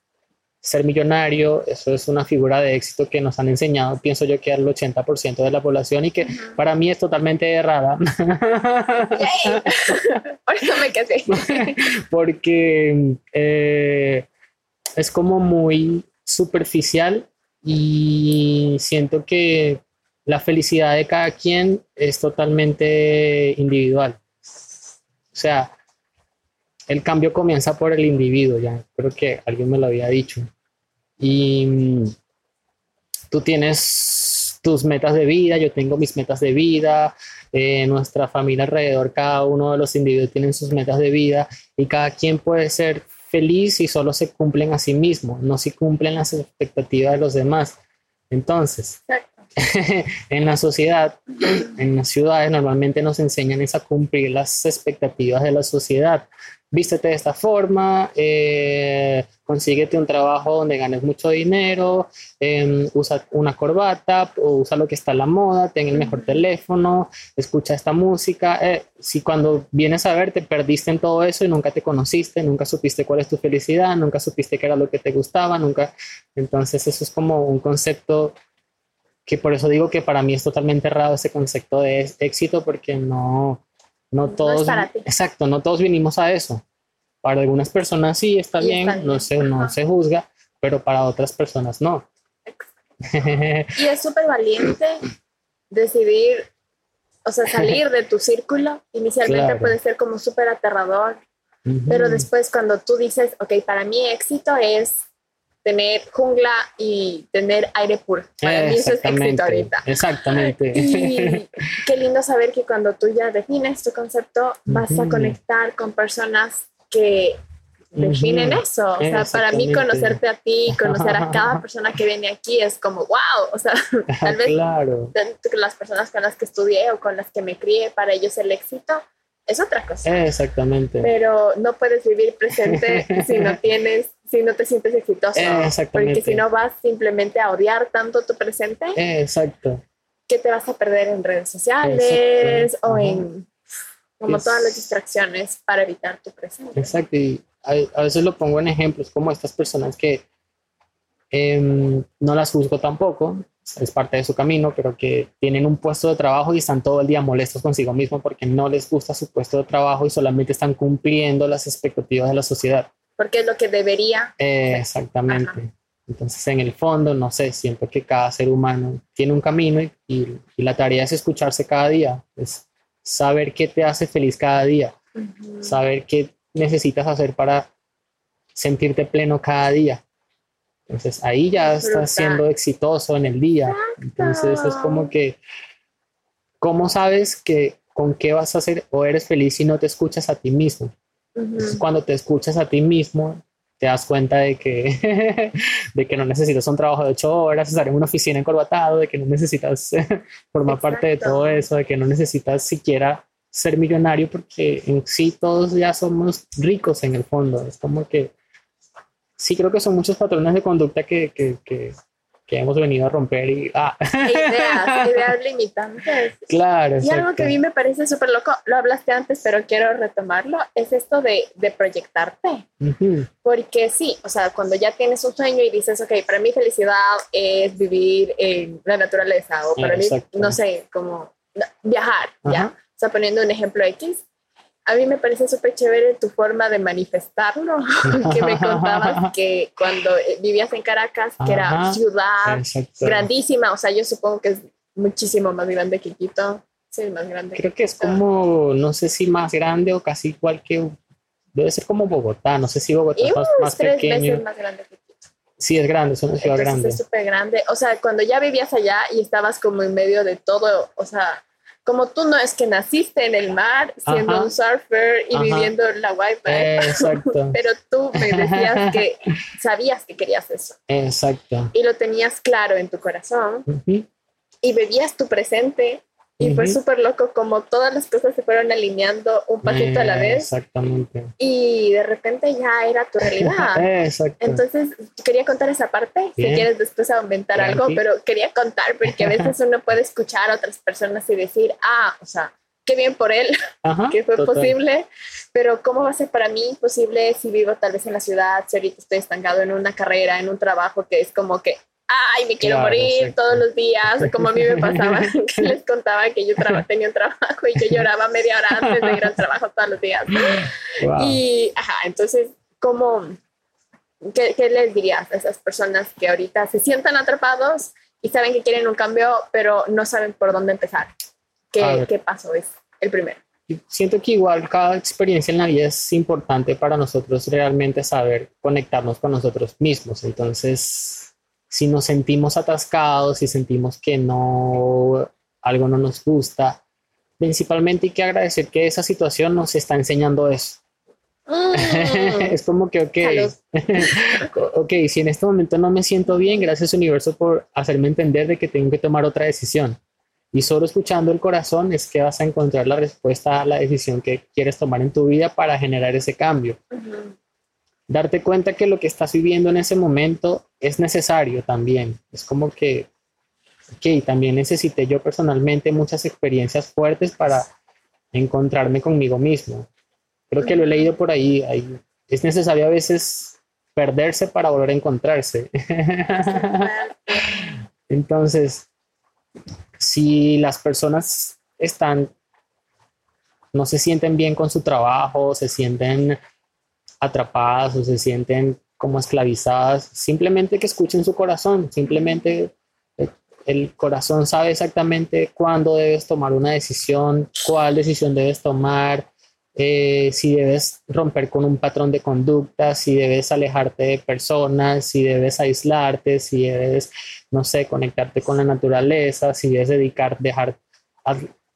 ser millonario, eso es una figura de éxito que nos han enseñado, pienso yo que al 80% de la población y que para mí es totalmente errada. Porque eh, es como muy superficial y siento que la felicidad de cada quien es totalmente individual. O sea, el cambio comienza por el individuo, ya creo que alguien me lo había dicho. Y mm, tú tienes tus metas de vida, yo tengo mis metas de vida, eh, nuestra familia alrededor, cada uno de los individuos tienen sus metas de vida y cada quien puede ser feliz si solo se cumplen a sí mismo, no si cumplen las expectativas de los demás. Entonces, en la sociedad, en las ciudades, normalmente nos enseñan a cumplir las expectativas de la sociedad. Vístete de esta forma, eh, consíguete un trabajo donde ganes mucho dinero, em, usa una corbata o usa lo que está a la moda, ten el mejor teléfono, escucha esta música. Eh, si cuando vienes a ver te perdiste en todo eso y nunca te conociste, nunca supiste cuál es tu felicidad, nunca supiste qué era lo que te gustaba, nunca. Entonces eso es como un concepto que por eso digo que para mí es totalmente errado ese concepto de éxito porque no, no todos, exacto, no todos vinimos a eso. Para algunas personas sí está bien, no se, no se juzga, pero para otras personas no. y es súper valiente decidir, o sea, salir de tu círculo. Inicialmente puede ser como súper aterrador, pero después cuando tú dices, ok, para mí éxito es tener jungla y tener aire puro. Para mí eso es éxito ahorita. Exactamente. Y qué lindo saber que cuando tú ya defines tu concepto, vas a conectar con personas que definen eso. O sea, para mí conocerte a ti, conocer a cada persona que viene aquí es como, wow. O sea, tal vez las personas con las que estudié o con las que me crié, para ellos el éxito es otra cosa. Exactamente. Pero no puedes vivir presente si no tienes si no te sientes exitoso. Porque si no vas simplemente a odiar tanto tu presente. Exacto. Que te vas a perder en redes sociales o en como todas las distracciones para evitar tu presente. Exacto. Y a, veces lo pongo en ejemplos como estas personas que em, no las juzgo tampoco, es parte de su camino, pero que tienen un puesto de trabajo y están todo el día molestos consigo mismos porque no les gusta su puesto de trabajo y solamente están cumpliendo las expectativas de la sociedad porque es lo que debería. exactamente. Entonces, en el fondo, no sé, siento que cada ser humano tiene un camino y, y, la tarea es escucharse cada día, es saber qué te hace feliz cada día, saber qué necesitas hacer para sentirte pleno cada día. Entonces, ahí ya estás siendo exitoso en el día. Entonces, es como que, ¿cómo sabes que con qué vas a hacer o eres feliz si no te escuchas a ti mismo? cuando te escuchas a ti mismo, te das cuenta de que, de que no necesitas un trabajo de ocho horas, estar en una oficina encorbatado, de que no necesitas formar parte de todo eso, de que no necesitas siquiera ser millonario, porque en sí todos ya somos ricos en el fondo. Es como que sí creo que son muchos patrones de conducta que, que, que, que hemos venido a romper y ah. ideas, ideas limitantes. Claro. Y algo que a mí me parece súper loco, lo hablaste antes, pero quiero retomarlo, es esto de, de proyectarte. Porque sí, o sea, cuando ya tienes un sueño y dices, ok, para mí felicidad es vivir en la naturaleza o para mí, no sé, como viajar, ¿ya? O sea, poniendo un ejemplo X, a mí me parece súper chévere tu forma de manifestarlo, que me contabas que cuando eh, vivías en Caracas, que era ciudad grandísima, o sea, yo supongo que es muchísimo más grande que Quito. Sí, más grande. Creo que es como, no sé si más grande o casi igual que, debe ser como Bogotá, no sé si Bogotá es más, más tres Veces más grande que Quito. Sí, es grande, es una ciudad grande. Es súper grande. O sea, cuando ya vivías allá y estabas como en medio de todo, o sea, como tú no es que naciste en el mar siendo un surfer y viviendo la wifi, Exacto. pero tú me decías que sabías que querías eso. Exacto. Y lo tenías claro en tu corazón y bebías tu presente y fue súper loco como todas las cosas se fueron alineando un pasito a la vez. Exactamente. Y de repente ya era tu realidad. Exacto. Entonces, quería contar esa parte. Si quieres después aumentar algo, pero quería contar porque a veces uno puede escuchar a otras personas y decir, ah, o sea, qué bien por él, que fue posible, pero ¿cómo va a ser para mí posible si vivo tal vez en la ciudad, si ahorita estoy estancado en una carrera, en un trabajo que es como que ay, me quiero morir todos los días, como a mí me pasaba, que les contaba que yo tenía un trabajo y yo lloraba media hora antes de ir al trabajo todos los días. Y, ajá, entonces, ¿cómo, qué, qué, les dirías a esas personas que ahorita se sientan atrapados y saben que quieren un cambio, pero no saben por dónde empezar? ¿Qué, qué paso es el primero? Siento que igual cada experiencia en la vida es importante para nosotros realmente saber conectarnos con nosotros mismos. Entonces, si nos sentimos atascados, si sentimos que no, algo no nos gusta, principalmente hay que agradecer que esa situación nos está enseñando eso. Mm. es como que, ok, ok, si en este momento no me siento bien, gracias universo por hacerme entender de que tengo que tomar otra decisión. Y solo escuchando el corazón es que vas a encontrar la respuesta a la decisión que quieres tomar en tu vida para generar ese cambio darte cuenta que lo que estás viviendo en ese momento es necesario también. Es como que, ok, también necesité yo personalmente muchas experiencias fuertes para encontrarme conmigo mismo. Creo que lo he leído por ahí. es necesario a veces perderse para volver a encontrarse. Entonces, si las personas están, no se sienten bien con su trabajo, se sienten atrapadas o se sienten como esclavizadas, simplemente que escuchen su corazón, simplemente eh, el corazón sabe exactamente cuándo debes tomar una decisión, cuál decisión debes tomar, eh, si debes romper con un patrón de conducta, si debes alejarte de personas, si debes aislarte, si debes, no sé, conectarte con la naturaleza, si debes dedicar, dejar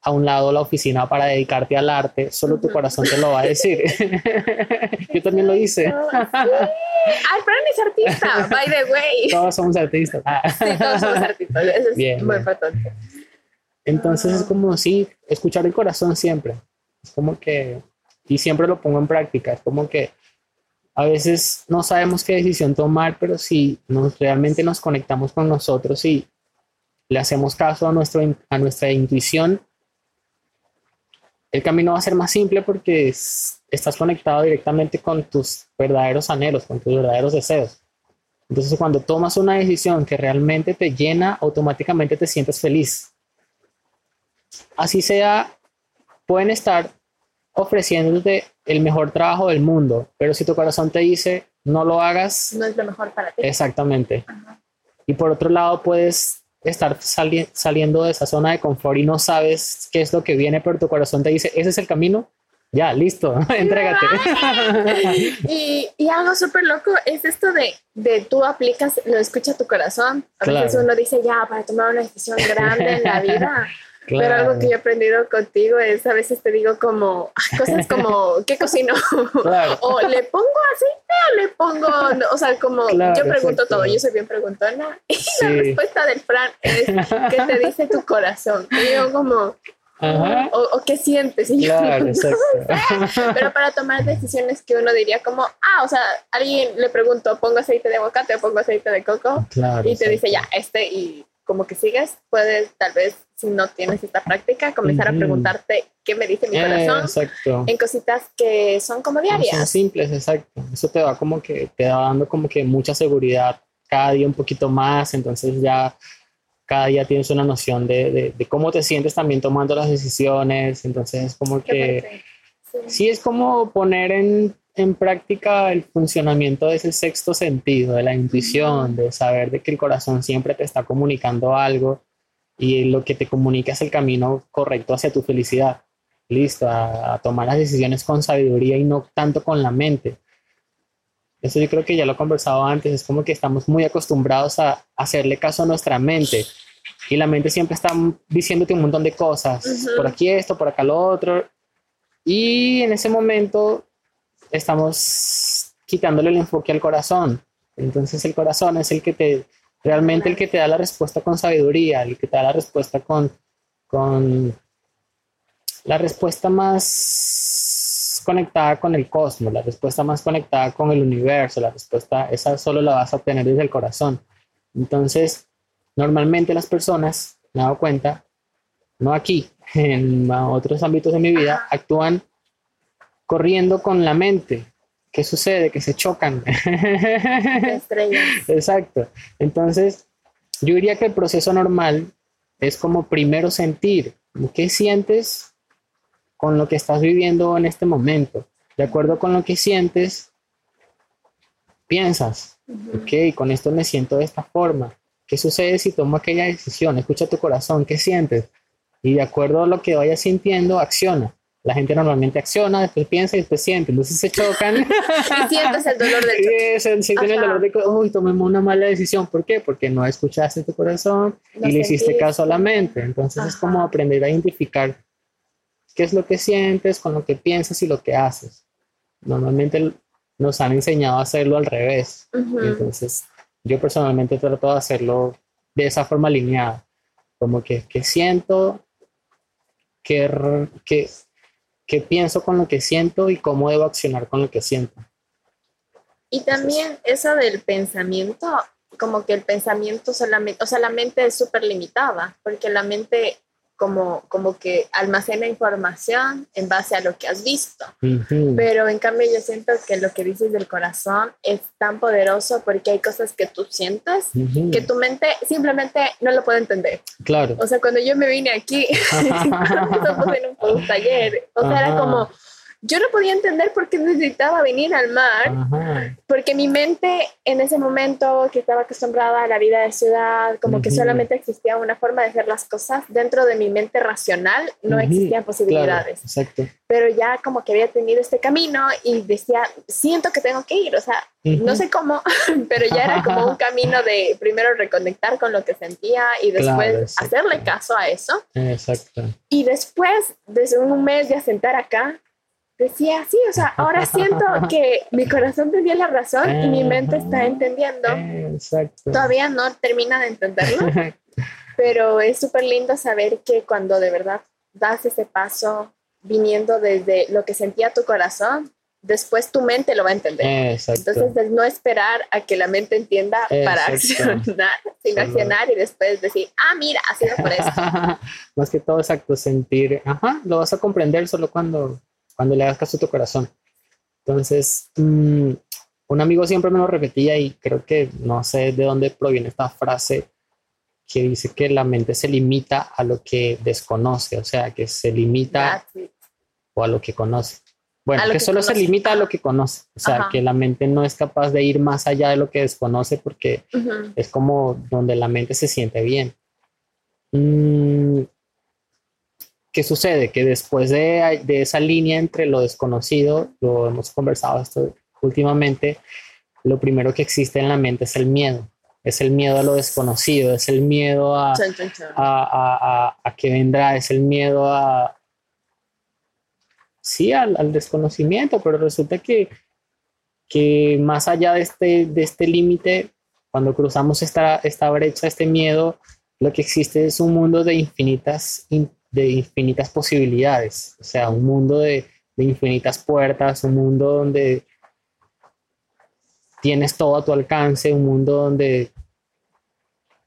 un lado la oficina para dedicarte al arte, solo tu corazón te lo va a decir. Yo también lo hice. Ay, Fran es artista, by the way. Todos somos artistas. Sí, todos somos artistas. Eso es muy importante. Entonces es como, sí, escuchar el corazón siempre. Es como que, y siempre lo pongo en práctica, es como que a veces no sabemos qué decisión tomar, pero si nos, realmente nos conectamos con nosotros y le hacemos caso a, nuestro, a nuestra intuición, el camino va a ser más simple porque estás conectado directamente con tus verdaderos anhelos, con tus verdaderos deseos. Entonces, cuando tomas una decisión que realmente te llena, automáticamente te sientes feliz. Así sea, pueden estar ofreciéndote el mejor trabajo del mundo, pero si tu corazón te dice no lo hagas, no es lo mejor para ti. Exactamente. Y por otro lado, puedes estar saliendo de esa zona de confort y no sabes qué es lo que viene, pero tu corazón te dice, ese es el camino, ya, listo, entrégate. y, y, algo súper loco es esto de, de tú aplicas, lo escucha tu corazón. A veces uno dice, ya, para tomar una decisión grande en la vida. Pero algo que yo he aprendido contigo es a veces te digo como cosas como ¿qué cocino? o le pongo aceite o le pongo, o sea, como yo pregunto todo, yo soy bien preguntona y la respuesta del Fran es ¿qué te dice tu corazón? Y yo como o, qué sientes. Claro, Pero para tomar decisiones que uno diría como, ah, o sea, alguien le pregunto, pongo aceite de aguacate o pongo aceite de coco y te dice ya, este y como que sigues, puedes tal vez, si no tienes esta práctica, comenzar a preguntarte qué me dice mi corazón en cositas que son como diarias. Son simples, exacto. Eso te va como que, te va dando como que mucha seguridad cada día un poquito más, entonces ya cada día tienes una noción de, de, cómo te sientes también tomando las decisiones, entonces es como que... Sí. es como poner en, en, práctica el funcionamiento de ese sexto sentido, de la intuición, de saber de que el corazón siempre te está comunicando algo y lo que te comunica es el camino correcto hacia tu felicidad. Listo, a tomar las decisiones con sabiduría y no tanto con la mente. Eso yo creo que ya lo he conversado antes, es como que estamos muy acostumbrados a hacerle caso a nuestra mente y la mente siempre está diciéndote un montón de cosas, por aquí esto, por acá lo otro, y en ese momento estamos quitándole el enfoque al corazón. Entonces el corazón es el que te, realmente el que te da la respuesta con sabiduría, el que te da la respuesta con, la respuesta más conectada con el cosmos, la respuesta más conectada con el universo, la respuesta, esa solo la vas a obtener desde el corazón. Entonces, normalmente las personas, me he dado cuenta, no aquí, en otros ámbitos de mi vida, actúan corriendo con la mente. ¿Qué sucede? Que se chocan. Exacto. Entonces, yo diría que el proceso normal es como primero sentir. ¿Qué sientes? con lo que estás viviendo en este momento. De acuerdo con lo que sientes, piensas, ok, con esto me siento de esta forma. ¿Qué sucede si tomo aquella decisión? Escucha tu corazón, ¿qué sientes? Y de acuerdo a lo que vayas sintiendo, acciona. La gente normalmente acciona, después piensa y después siente. Entonces se chocan. y sientes el dolor del choque. sienten el dolor de que, uy, tomemos una mala decisión. ¿Por qué? Porque no escuchaste tu corazón y le hiciste caso a la mente. Entonces es como aprender a identificar qué es lo que sientes con lo que piensas y lo que haces. Normalmente nos han enseñado a hacerlo al revés. Entonces, yo personalmente trato de hacerlo de esa forma alineada. Como que, que siento, que, que, que pienso con lo que siento y cómo debo accionar con lo que siento. Y también eso del pensamiento, como que el pensamiento solamente, o sea, la mente es súper limitada, porque la mente como, como que almacena información en base a lo que has visto. Pero en cambio yo siento que lo que dices del corazón es tan poderoso porque hay cosas que tú sientes que tu mente simplemente no lo puede entender. Claro. O sea, cuando yo me vine aquí, estamos en un taller, o sea, era como yo no podía entender por qué necesitaba venir al mar, porque mi mente en ese momento que estaba acostumbrada a la vida de ciudad, como que solamente existía una forma de hacer las cosas, dentro de mi mente racional no existían posibilidades. exacto. Pero ya como que había tenido este camino y decía, siento que tengo que ir, o sea, no sé cómo, pero ya era como un camino de primero reconectar con lo que sentía y después hacerle caso a eso. Exacto. Y después, desde un mes de sentar acá, decía, sí, o sea, ahora siento que mi corazón tenía la razón y mi mente está entendiendo. Exacto. Todavía no termina de entenderlo, pero es súper lindo saber que cuando de verdad das ese paso viniendo desde lo que sentía tu corazón, después tu mente lo va a entender. Exacto. Entonces, no esperar a que la mente entienda para accionar, sino accionar y después decir, ah, mira, ha sido por eso. Más que todo, exacto, sentir, ajá, lo vas a comprender solo cuando cuando le hagas caso a tu corazón. Entonces, mm, un amigo siempre me lo repetía y creo que no sé de dónde proviene esta frase que dice que la mente se limita a lo que desconoce, o sea, que se limita o a lo que conoce. Bueno, que, solo se limita a lo que conoce, o sea, que la mente no es capaz de ir más allá de lo que desconoce porque es como donde la mente se siente bien. Mm, ¿Qué sucede? Que después de, esa línea entre lo desconocido, lo hemos conversado esto últimamente, lo primero que existe en la mente es el miedo. Es el miedo a lo desconocido, es el miedo a, a, que vendrá, es el miedo a... Sí, al, desconocimiento, pero resulta que, que más allá de este, de este límite, cuando cruzamos esta, esta brecha, este miedo, lo que existe es un mundo de infinitas de infinitas posibilidades, o sea, un mundo de, de infinitas puertas, un mundo donde tienes todo a tu alcance, un mundo donde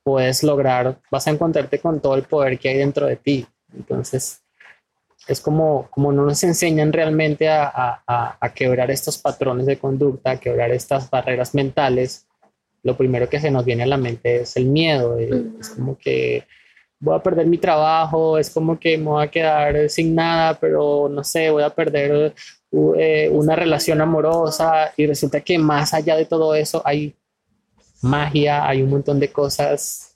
puedes lograr, vas a encontrarte con todo el poder que hay dentro de ti. Entonces, es como, como no nos enseñan realmente a, a, a, quebrar estos patrones de conducta, a quebrar estas barreras mentales, lo primero que se nos viene a la mente es el miedo. Es como que voy a perder mi trabajo, es como que me voy a quedar sin nada, pero no sé, voy a perder eh, una relación amorosa y resulta que más allá de todo eso hay magia, hay un montón de cosas,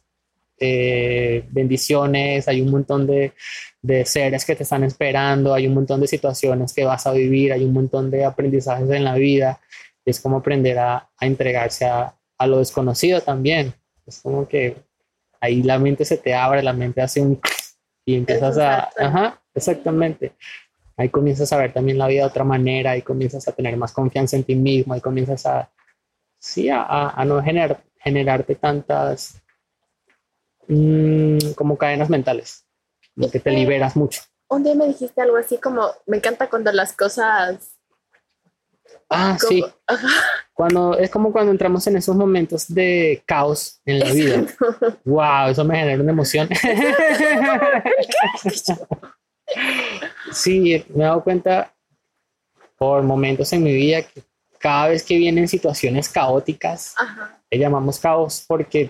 eh, bendiciones, hay un montón de, de, seres que te están esperando, hay un montón de situaciones que vas a vivir, hay un montón de aprendizajes en la vida. Es como aprender a, a entregarse a, a, lo desconocido también. Es como que ahí la mente se te abre, la mente hace un... y empiezas a... Ajá, exactamente. Ahí comienzas a ver también la vida de otra manera, ahí comienzas a tener más confianza en ti mismo, ahí comienzas a sí, a, no generar, generarte tantas mm, como cadenas mentales, que te liberas mucho. Un día me dijiste algo así como, me encanta cuando las cosas... Ah, sí. Cuando, es como cuando entramos en esos momentos de caos en la vida. wow, eso me genera una emoción. sí, me he dado cuenta por momentos en mi vida que cada vez que vienen situaciones caóticas, le llamamos caos porque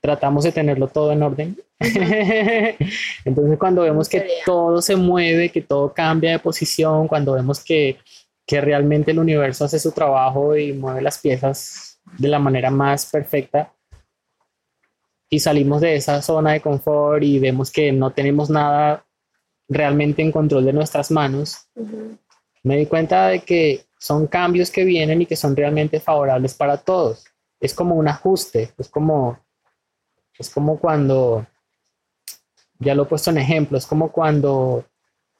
tratamos de tenerlo todo en orden. Entonces cuando vemos que todo se mueve, que todo cambia de posición, cuando vemos que, que realmente el universo hace su trabajo y mueve las piezas de la manera más perfecta, y salimos de esa zona de confort y vemos que no tenemos nada realmente en control de nuestras manos, me di cuenta de que son cambios que vienen y que son realmente favorables para todos. Es como un ajuste, es como, es como cuando, ya lo he puesto en ejemplo, es como cuando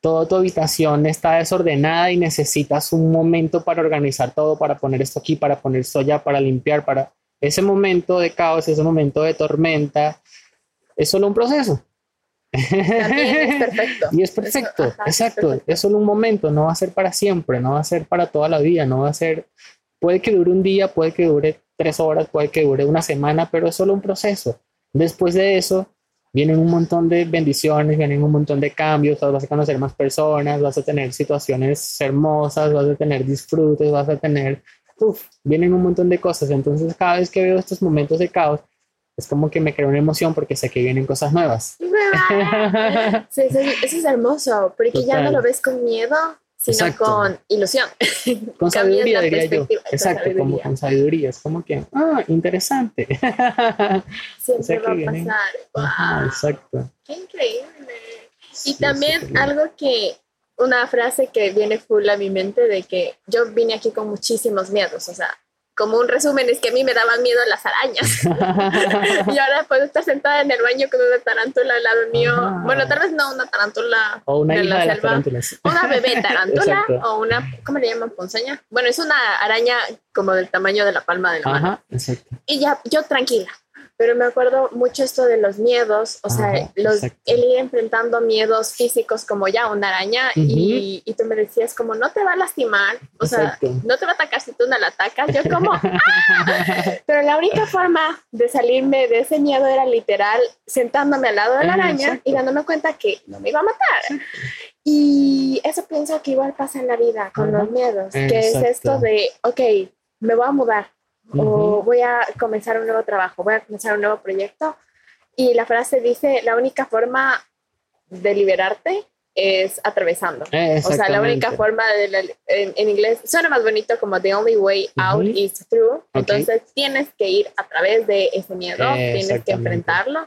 toda tu habitación está desordenada y necesitas un momento para organizar todo, para poner esto aquí, para poner esto allá, para limpiar, para ese momento de caos, ese momento de tormenta, es solo un proceso. es perfecto. y es perfecto, exacto. Es, solo un momento, no va a ser para siempre, no va a ser para toda la vida, no va a ser, puede que dure un día, puede que dure tres horas, puede que dure una semana, pero es solo un proceso. Después de eso, vienen un montón de bendiciones, vienen un montón de cambios, vas a conocer más personas, vas a tener situaciones hermosas, vas a tener disfrutes, vas a tener, uff, vienen un montón de cosas. Entonces, cada vez que veo estos momentos de caos, es como que me crea una emoción porque sé que vienen cosas nuevas. sí, eso, es hermoso, porque ya no lo ves con miedo, sino con ilusión. Con sabiduría, diría yo. Exacto, como con sabiduría. Es como que, ah, interesante. Siempre va a pasar. exacto. Qué increíble. y también algo que, una frase que viene full a mi mente de que yo vine aquí con muchísimos miedos, o sea, como un resumen es que a mí me daban miedo las arañas. y ahora puedo estar sentada en el baño con una tarántula al lado mío. Bueno, tal vez no una tarántula o una de la selva. una bebé tarántula o una, ¿cómo le llaman? Ponceña. Bueno, es una araña como del tamaño de la palma de la mano. Exacto. Y ya, yo tranquila pero me acuerdo mucho esto de los miedos, o sea, los, el ir enfrentando miedos físicos como ya una araña y, y, tú me decías como no te va a lastimar, o sea, no te va a atacar si tú no la atacas, yo como, ¡ah! pero la única forma de salirme de ese miedo era literal sentándome al lado de la araña y dándome cuenta que no me iba a matar. Y eso pienso que igual pasa en la vida con los miedos, que es esto de, ok, me voy a mudar, o voy a comenzar un nuevo trabajo, voy a comenzar un nuevo proyecto. Y la frase dice, la única forma de liberarte es atravesando. O sea, la única forma de en, inglés suena más bonito como the only way out is through. Entonces tienes que ir a través de ese miedo, tienes que enfrentarlo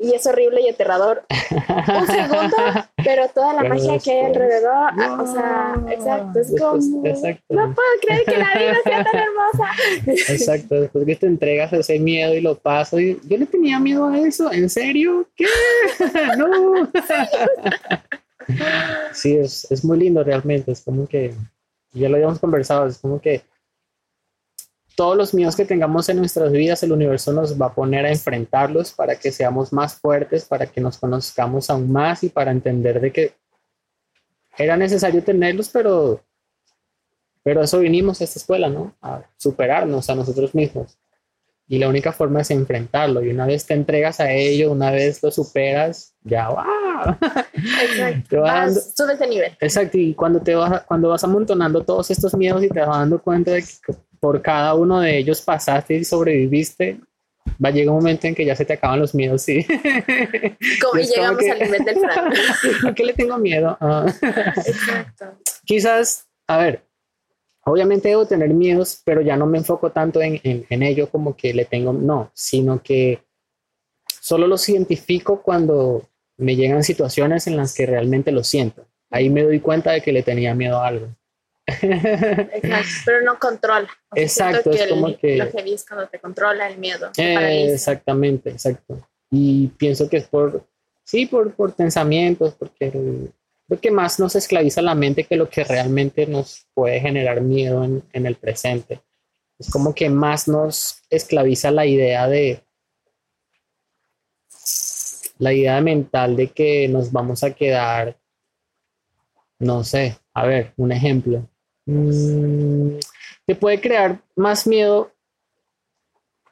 y es horrible y aterrador un segundo, pero toda la magia que hay alrededor, o sea, exacto, es como, no puedo creer que la vida sea tan hermosa. Exacto, después que te entregas ese miedo y lo paso, y yo le tenía miedo a eso, ¿en serio? ¿Qué? no. Sí, es, es muy lindo realmente, es como que, ya lo habíamos conversado, es como que todos los miedos que tengamos en nuestras vidas, el universo nos va a poner a enfrentarlos para que seamos más fuertes, para que nos conozcamos aún más y para entender de que era necesario tenerlos, pero, pero eso vinimos a esta escuela, ¿no? A superarnos a nosotros mismos. Y la única forma es enfrentarlo. Y una vez te entregas a ello, una vez lo superas, ya, ¡wow! Exacto. Vas, subes de nivel. Exacto. Y cuando, te vas, cuando vas amontonando todos estos miedos y te vas dando cuenta de que por cada uno de ellos pasaste y sobreviviste, va a llegar un momento en que ya se te acaban los miedos, sí. Como y llegamos al nivel del franco. ¿A qué le tengo miedo? Ah. Exacto. Quizás, a ver, Obviamente debo tener miedos, pero ya no me enfoco tanto en, en, ello como que le tengo, no, sino que solo los identifico cuando me llegan situaciones en las que realmente lo siento. Ahí me doy cuenta de que le tenía miedo a algo. Exacto, pero no controla. exacto, es como que... Lo que ves cuando te controla el miedo. exactamente, exacto. Y pienso que es por, sí, por, por pensamientos, porque lo que más nos esclaviza la mente que lo que realmente nos puede generar miedo en, en el presente. Es como que más nos esclaviza la idea de la idea mental de que nos vamos a quedar, no sé, a ver, un ejemplo. Mm, te puede crear más miedo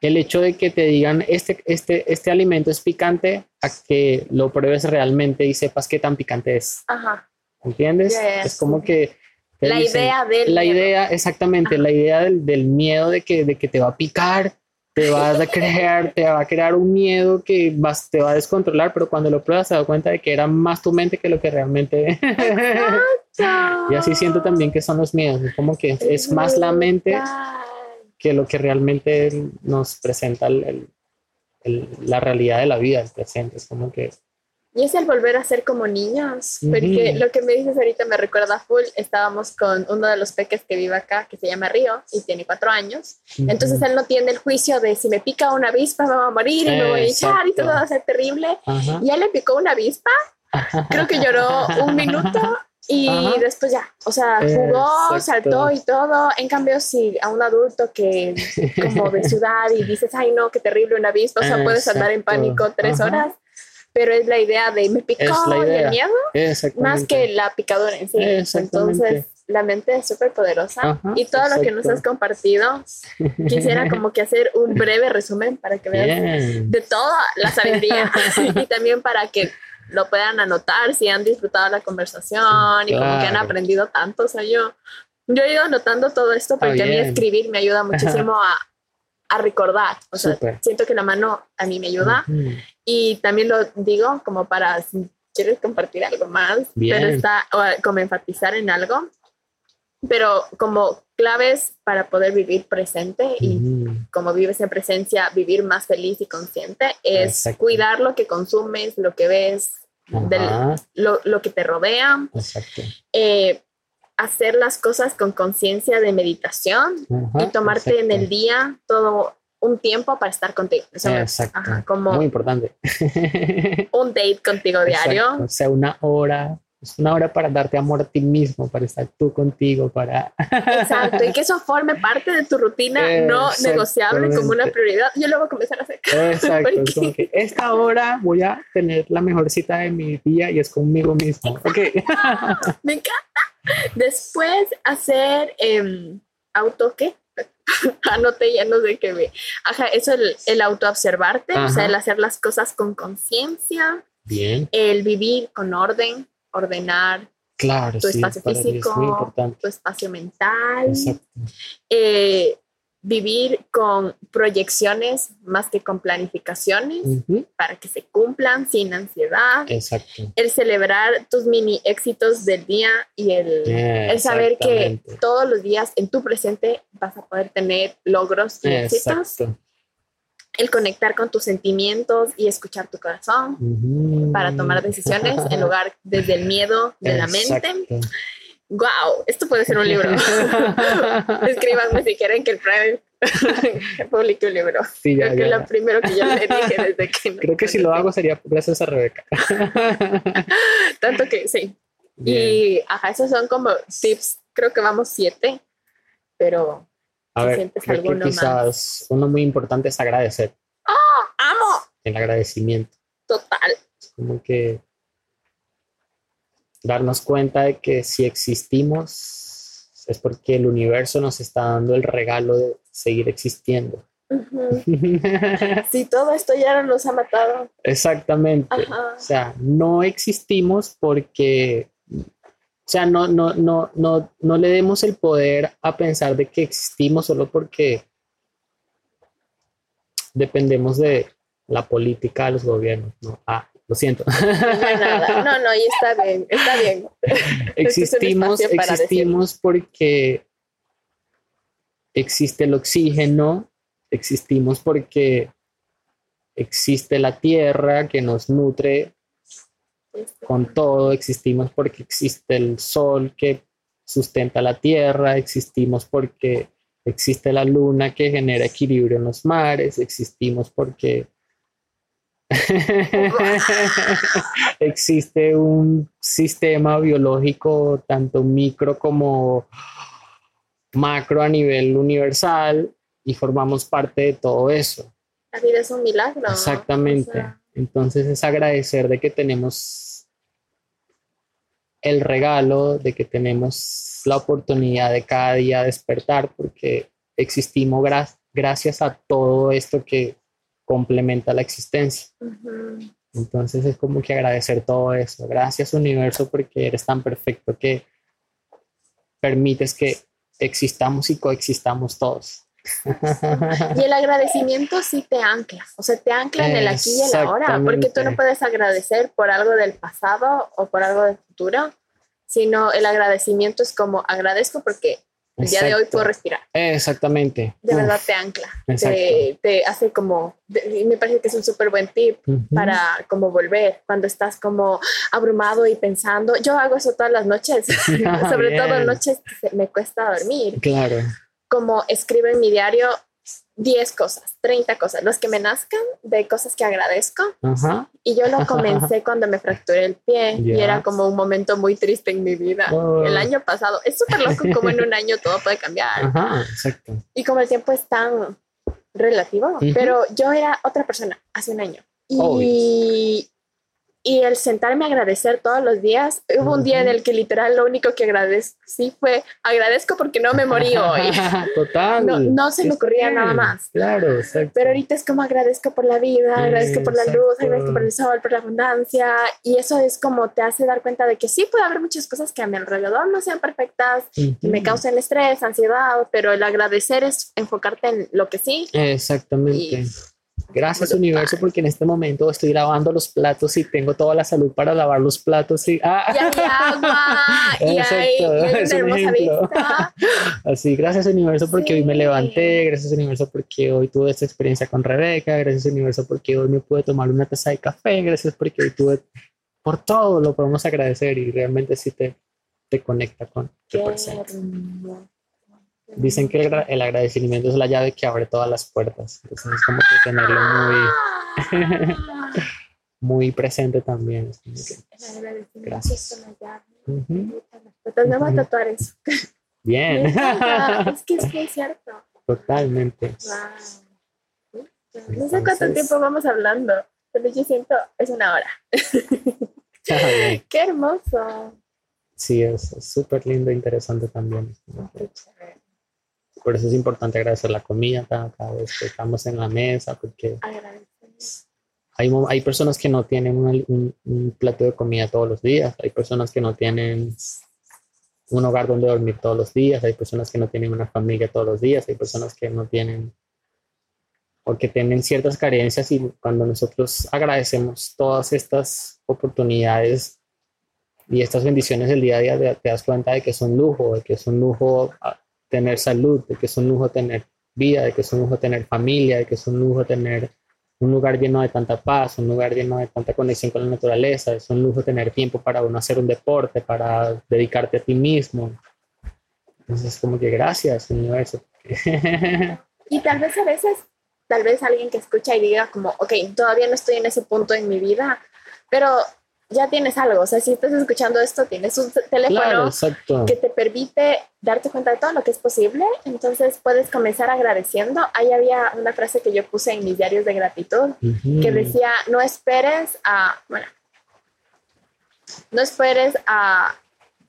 el hecho de que te digan este, este, este alimento es picante a que lo pruebes realmente y sepas qué tan picante es. Ajá. ¿Entiendes? Es como que... La idea del La idea, exactamente, la idea del, del, miedo de que, de que te va a picar, te va a crear, te va a crear un miedo que vas, te va a descontrolar, pero cuando lo pruebas te das cuenta de que era más tu mente que lo que realmente... y así siento también que son los miedos, es como que es más la mente que lo que realmente nos presenta la realidad de la vida, el presente. Es como que... Y es el volver a ser como niños, porque lo que me dices ahorita me recuerda full, estábamos con uno de los peques que vive acá, que se llama Río, y tiene cuatro años, entonces él no tiene el juicio de si me pica una avispa me va a morir y me voy a echar y todo va a ser terrible, y él le picó una avispa, creo que lloró un minuto y después ya, o sea, jugó, saltó y todo. En cambio, si a un adulto que como de ciudad y dices, ay no, qué terrible una avispa, o sea, puedes andar en pánico tres horas, pero es la idea de me picó el miedo, más que la picadura en sí. Entonces, la mente es súper poderosa y todo lo que nos has compartido, quisiera como que hacer un breve resumen para que veas de toda la sabiduría y también para que lo puedan anotar si han disfrutado la conversación y como que han aprendido tanto. O sea, yo, yo he ido anotando todo esto porque a mí escribir me ayuda muchísimo a, a, recordar. O sea, siento que la mano a mí me ayuda. Y también lo digo como para si quieres compartir algo más, pero está o como enfatizar en algo. Pero como claves para poder vivir presente y como vives en presencia, vivir más feliz y consciente es cuidar lo que consumes, lo que ves, lo, lo, que te rodea. Eh, hacer las cosas con conciencia de meditación y tomarte en el día todo un tiempo para estar contigo. como Muy importante. un date contigo diario. O sea, una hora es una hora para darte amor a ti mismo, para estar tú contigo, para... Exacto, y que eso forme parte de tu rutina no negociable como una prioridad. Yo lo voy a comenzar a hacer. Exacto, es como que esta hora voy a tener la mejor cita de mi día y es conmigo mismo. Okay. Me encanta. Después hacer eh, auto, ¿qué? Anote ya no sé qué me... Ajá, eso el, el autoobservarte, o sea, el hacer las cosas con conciencia. Bien. El vivir con orden, ordenar claro, tu espacio físico, tu espacio mental, eh, vivir con proyecciones más que con planificaciones para que se cumplan sin ansiedad, Exacto. el celebrar tus mini éxitos del día y el, saber que todos los días en tu presente vas a poder tener logros y éxitos. El conectar con tus sentimientos y escuchar tu corazón para tomar decisiones en lugar desde el miedo de la mente. Wow, esto puede ser un libro. Escríbanme si quieren que el Prime publique un libro. Sí, Creo que es lo primero que yo le dije desde que... Creo que si lo hago sería gracias a Rebeca. Tanto que sí. Y ajá, esos son como tips. Creo que vamos siete, pero A ver, creo que quizás uno muy importante es agradecer. ¡Ah! ¡Amo! El agradecimiento. Total. Es como que darnos cuenta de que si si es porque el universo nos está dando el regalo de seguir existiendo. si todo esto ya nos ha matado. Exactamente. O sea, no existimos porque, o sea, no, no, no, no, no le demos el poder a pensar de que existimos solo porque dependemos de la política de los gobiernos. No, ah, lo siento. No, no, y está bien, está bien. Existimos, existimos porque existe el oxígeno, existimos porque existe la tierra que nos nutre con todo, existimos porque existe el sol que sustenta la tierra, existimos porque existe la luna que genera equilibrio en los mares, existimos porque Existe un sistema biológico tanto micro como macro a nivel universal y formamos parte de todo eso. La vida es un milagro. Exactamente. Entonces es agradecer de que tenemos el regalo, de que tenemos la oportunidad de cada día despertar porque existimos gracias a todo esto que complementa la existencia. Entonces es como que agradecer todo eso. Gracias universo porque eres tan perfecto que permites que existamos y coexistamos todos. y el agradecimiento sí te ancla, o sea, te ancla en el aquí y el ahora, porque tú no puedes agradecer por algo del pasado o por algo del futuro, sino el agradecimiento es como agradezco porque el día de hoy puedo respirar. Exactamente. De verdad te ancla, te, te, hace como, me parece que es un súper buen tip para como volver cuando estás como abrumado y pensando. Yo hago eso todas las noches, sobre todo noches que me cuesta dormir. Claro. Como escribo en mi diario, 10 cosas, 30 cosas, los que me nazcan de cosas que agradezco. Y yo lo comencé cuando me fracturé el pie y era como un momento muy triste en mi vida. Oh. El año pasado, es súper loco como en un año todo puede cambiar. Y como el tiempo es tan relativo, pero yo era otra persona hace un año. Y, y el sentarme a agradecer todos los días, hubo un día en el que literal lo único que agradecí fue agradezco porque no me morí hoy. Total. No, se me ocurría nada más. Claro, exacto. Pero ahorita es como agradezco por la vida, agradezco por la luz, agradezco por el sol, por la abundancia. Y eso es como te hace dar cuenta de que sí puede haber muchas cosas que a mi alrededor no sean perfectas, que me causen estrés, ansiedad, pero el agradecer es enfocarte en lo que sí. Exactamente. Gracias universo porque en este momento estoy lavando los platos y tengo toda la salud para lavar los platos y, ah. y hay agua y hay, Así, gracias universo porque hoy me levanté, gracias universo porque hoy tuve esta experiencia con Rebeca, gracias universo porque hoy me pude tomar una taza de café, gracias porque hoy tuve, por todo lo podemos agradecer y realmente sí te, te conecta con tu presente. Dicen que el, agradecimiento es la llave que abre todas las puertas. Entonces es como que tenerlo muy, muy presente también. Gracias. Es la llave. a tatuar eso. Bien. es que es cierto. Totalmente. No sé cuánto tiempo vamos hablando, pero yo siento es una hora. Qué hermoso. Sí, es súper lindo e interesante también. Por eso es importante agradecer la comida cada, vez que estamos en la mesa, porque hay, hay personas que no tienen un, plato de comida todos los días, hay personas que no tienen un hogar donde dormir todos los días, hay personas que no tienen una familia todos los días, hay personas que no tienen o que tienen ciertas carencias y cuando nosotros agradecemos todas estas oportunidades y estas bendiciones del día a día, te, das cuenta de que es un lujo, de que es un lujo ah, tener salud, de que es un lujo tener vida, de que es un lujo tener familia, de que es un lujo tener un lugar lleno de tanta paz, un lugar lleno de tanta conexión con la naturaleza, es un lujo tener tiempo para uno hacer un deporte, para dedicarte a ti mismo. Entonces, como que gracias, universo. y tal vez a veces, tal vez alguien que escucha y diga como, ok, todavía no estoy en ese punto en mi vida, pero ya tienes algo. O sea, si estás escuchando esto, tienes un teléfono que te permite darte cuenta de todo lo que es posible. Entonces puedes comenzar agradeciendo. Ahí había una frase que yo puse en mis diarios de gratitud que decía, no esperes a, bueno, no esperes a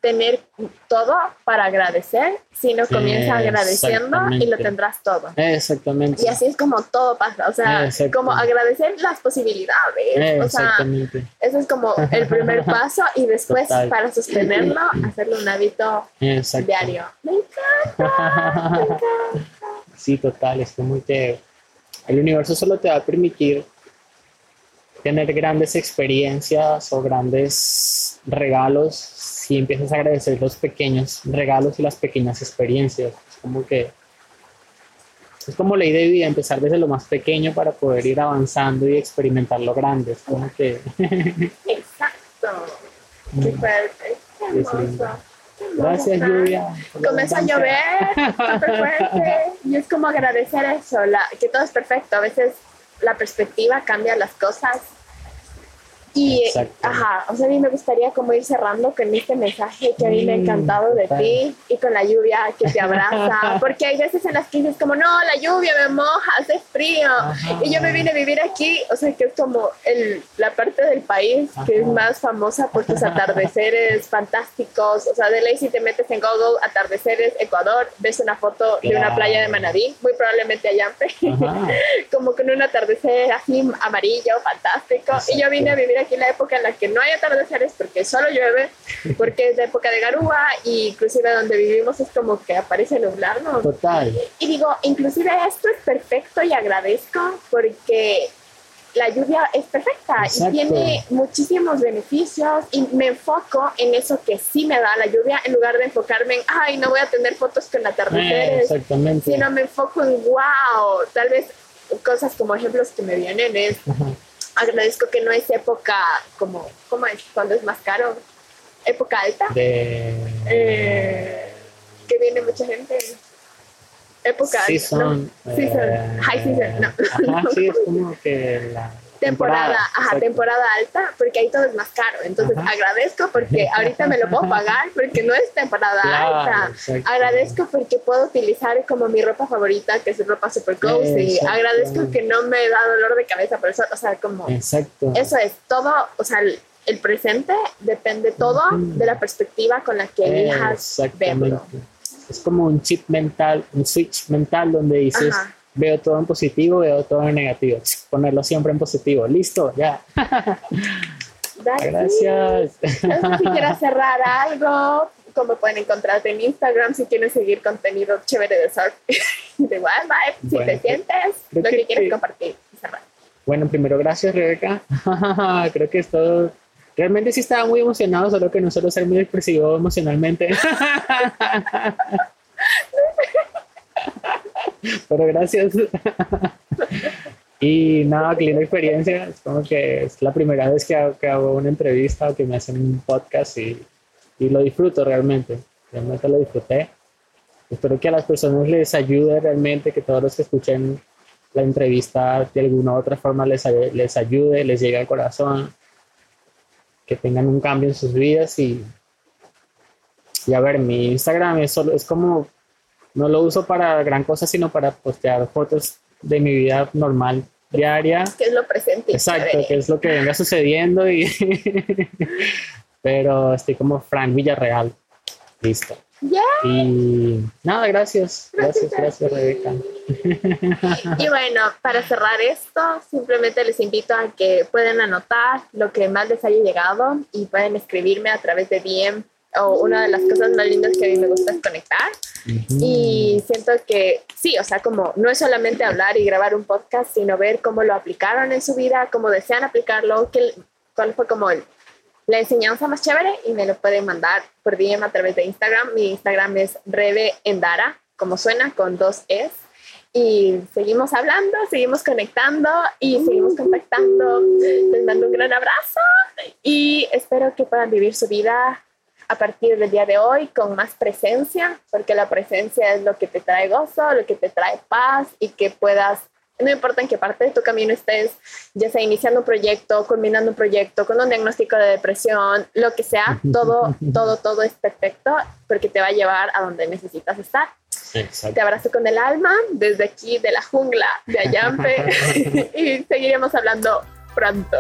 tener todo para agradecer, sino comienza agradeciendo y lo tendrás todo. Exactamente. Y así es como todo pasa, o sea, como agradecer las posibilidades. O sea, eso es como el primer paso y después para sostenerlo, hacerlo un hábito diario. Me encanta, me encanta. Sí, total, es muy te... El universo solo te va a permitir tener grandes experiencias o grandes regalos si empiezas a agradecer los pequeños regalos y las pequeñas experiencias. Es como que es como ley de vida, empezar desde lo más pequeño para poder ir avanzando y experimentar lo grande. Es como que... Exacto. Qué fuerte. Gracias, Lluvia. Comienza a llover, súper fuerte. Y es como agradecer eso, la, que todo es perfecto. A veces la perspectiva cambia las cosas y, ajá, o sea, a mí me gustaría como ir cerrando con este mensaje que a mí me ha mm, encantado de ti y con la lluvia que te abraza, porque hay veces en las que dices como, no, la lluvia me moja, hace frío, y yo me vine a vivir aquí, o sea, que es como el, la parte del país que es más famosa por sus atardeceres fantásticos, o sea, de ley si te metes en Google, atardeceres, Ecuador, ves una foto de una playa de Manabí, muy probablemente allá, como con un atardecer así amarillo, fantástico, y yo vine a vivir aquí la época en la que no hay atardeceres porque solo llueve, porque es la época de garúa y inclusive donde vivimos es como que aparece nublado. Total. Y digo, inclusive esto es perfecto y agradezco porque la lluvia es perfecta y tiene muchísimos beneficios y me enfoco en eso que sí me da la lluvia en lugar de enfocarme en, ay, no voy a tener fotos con atardeceres, exactamente. sino me enfoco en, wow, tal vez cosas como ejemplos que me vienen es agradezco que no es época como, ¿cómo es? Cuando es más caro. Época alta. De... Eh, que viene mucha gente. Época season, no. season. Eh, high season, no. sí, es como que la temporada, ajá, temporada alta, porque ahí todo es más caro. Entonces agradezco porque ahorita me lo puedo pagar porque no es temporada alta. Agradezco porque puedo utilizar como mi ropa favorita, que es ropa super cozy. Agradezco que no me da dolor de cabeza por eso, o sea, como Exacto. eso es todo, o sea, el, presente depende todo de la perspectiva con la que elijas verlo. Es como un chip mental, un switch mental donde dices, veo todo en positivo, veo todo en negativo. Ponerlo siempre en positivo. Listo, ya. Gracias. No sé si quieres cerrar algo, cómo pueden encontrarte en Instagram si quieren seguir contenido chévere de surf, de wildlife, si te sientes, lo que, quieres compartir. Bueno, primero gracias Rebeca. creo que esto realmente sí estaba muy emocionado, solo que no suelo ser muy expresivo emocionalmente. Pero gracias. y nada, qué linda experiencia. Es como que es la primera vez que hago, una entrevista o que me hacen un podcast y, y, lo disfruto realmente. Realmente lo disfruté. Espero que a las personas les ayude realmente, que todos los que escuchen la entrevista de alguna u otra forma les, les ayude, les llegue al corazón, que tengan un cambio en sus vidas y, y a ver, mi Instagram es, solo, es como no lo uso para gran cosa, sino para postear fotos de mi vida normal, diaria. Que es lo presente. Exacto, que es lo que venga sucediendo. Y Pero estoy como Frank Villarreal. Listo. Y nada, gracias. Gracias, gracias, Rebeca. Y bueno, para cerrar esto, simplemente les invito a que pueden anotar lo que más les haya llegado y pueden escribirme a través de DM o una de las cosas más lindas que a mí me gusta es conectar. Y siento que sí, o sea, como no es solamente hablar y grabar un podcast, sino ver cómo lo aplicaron en su vida, cómo desean aplicarlo, qué, cuál fue como la enseñanza más chévere y me lo pueden mandar por DM a través de Instagram. Mi Instagram es Rebe Endara, como suena, con dos Es. Y seguimos hablando, seguimos conectando y seguimos contactando. Les mando un gran abrazo y espero que puedan vivir su vida a partir del día de hoy con más presencia, porque la presencia es lo que te trae gozo, lo que te trae paz y que puedas no importa en qué parte de tu camino estés, ya sea iniciando un proyecto, culminando un proyecto, con un diagnóstico de depresión, lo que sea, todo, todo, todo es perfecto porque te va a llevar a donde necesitas estar. Te abrazo con el alma desde aquí de la jungla de Ayampe y seguiremos hablando pronto.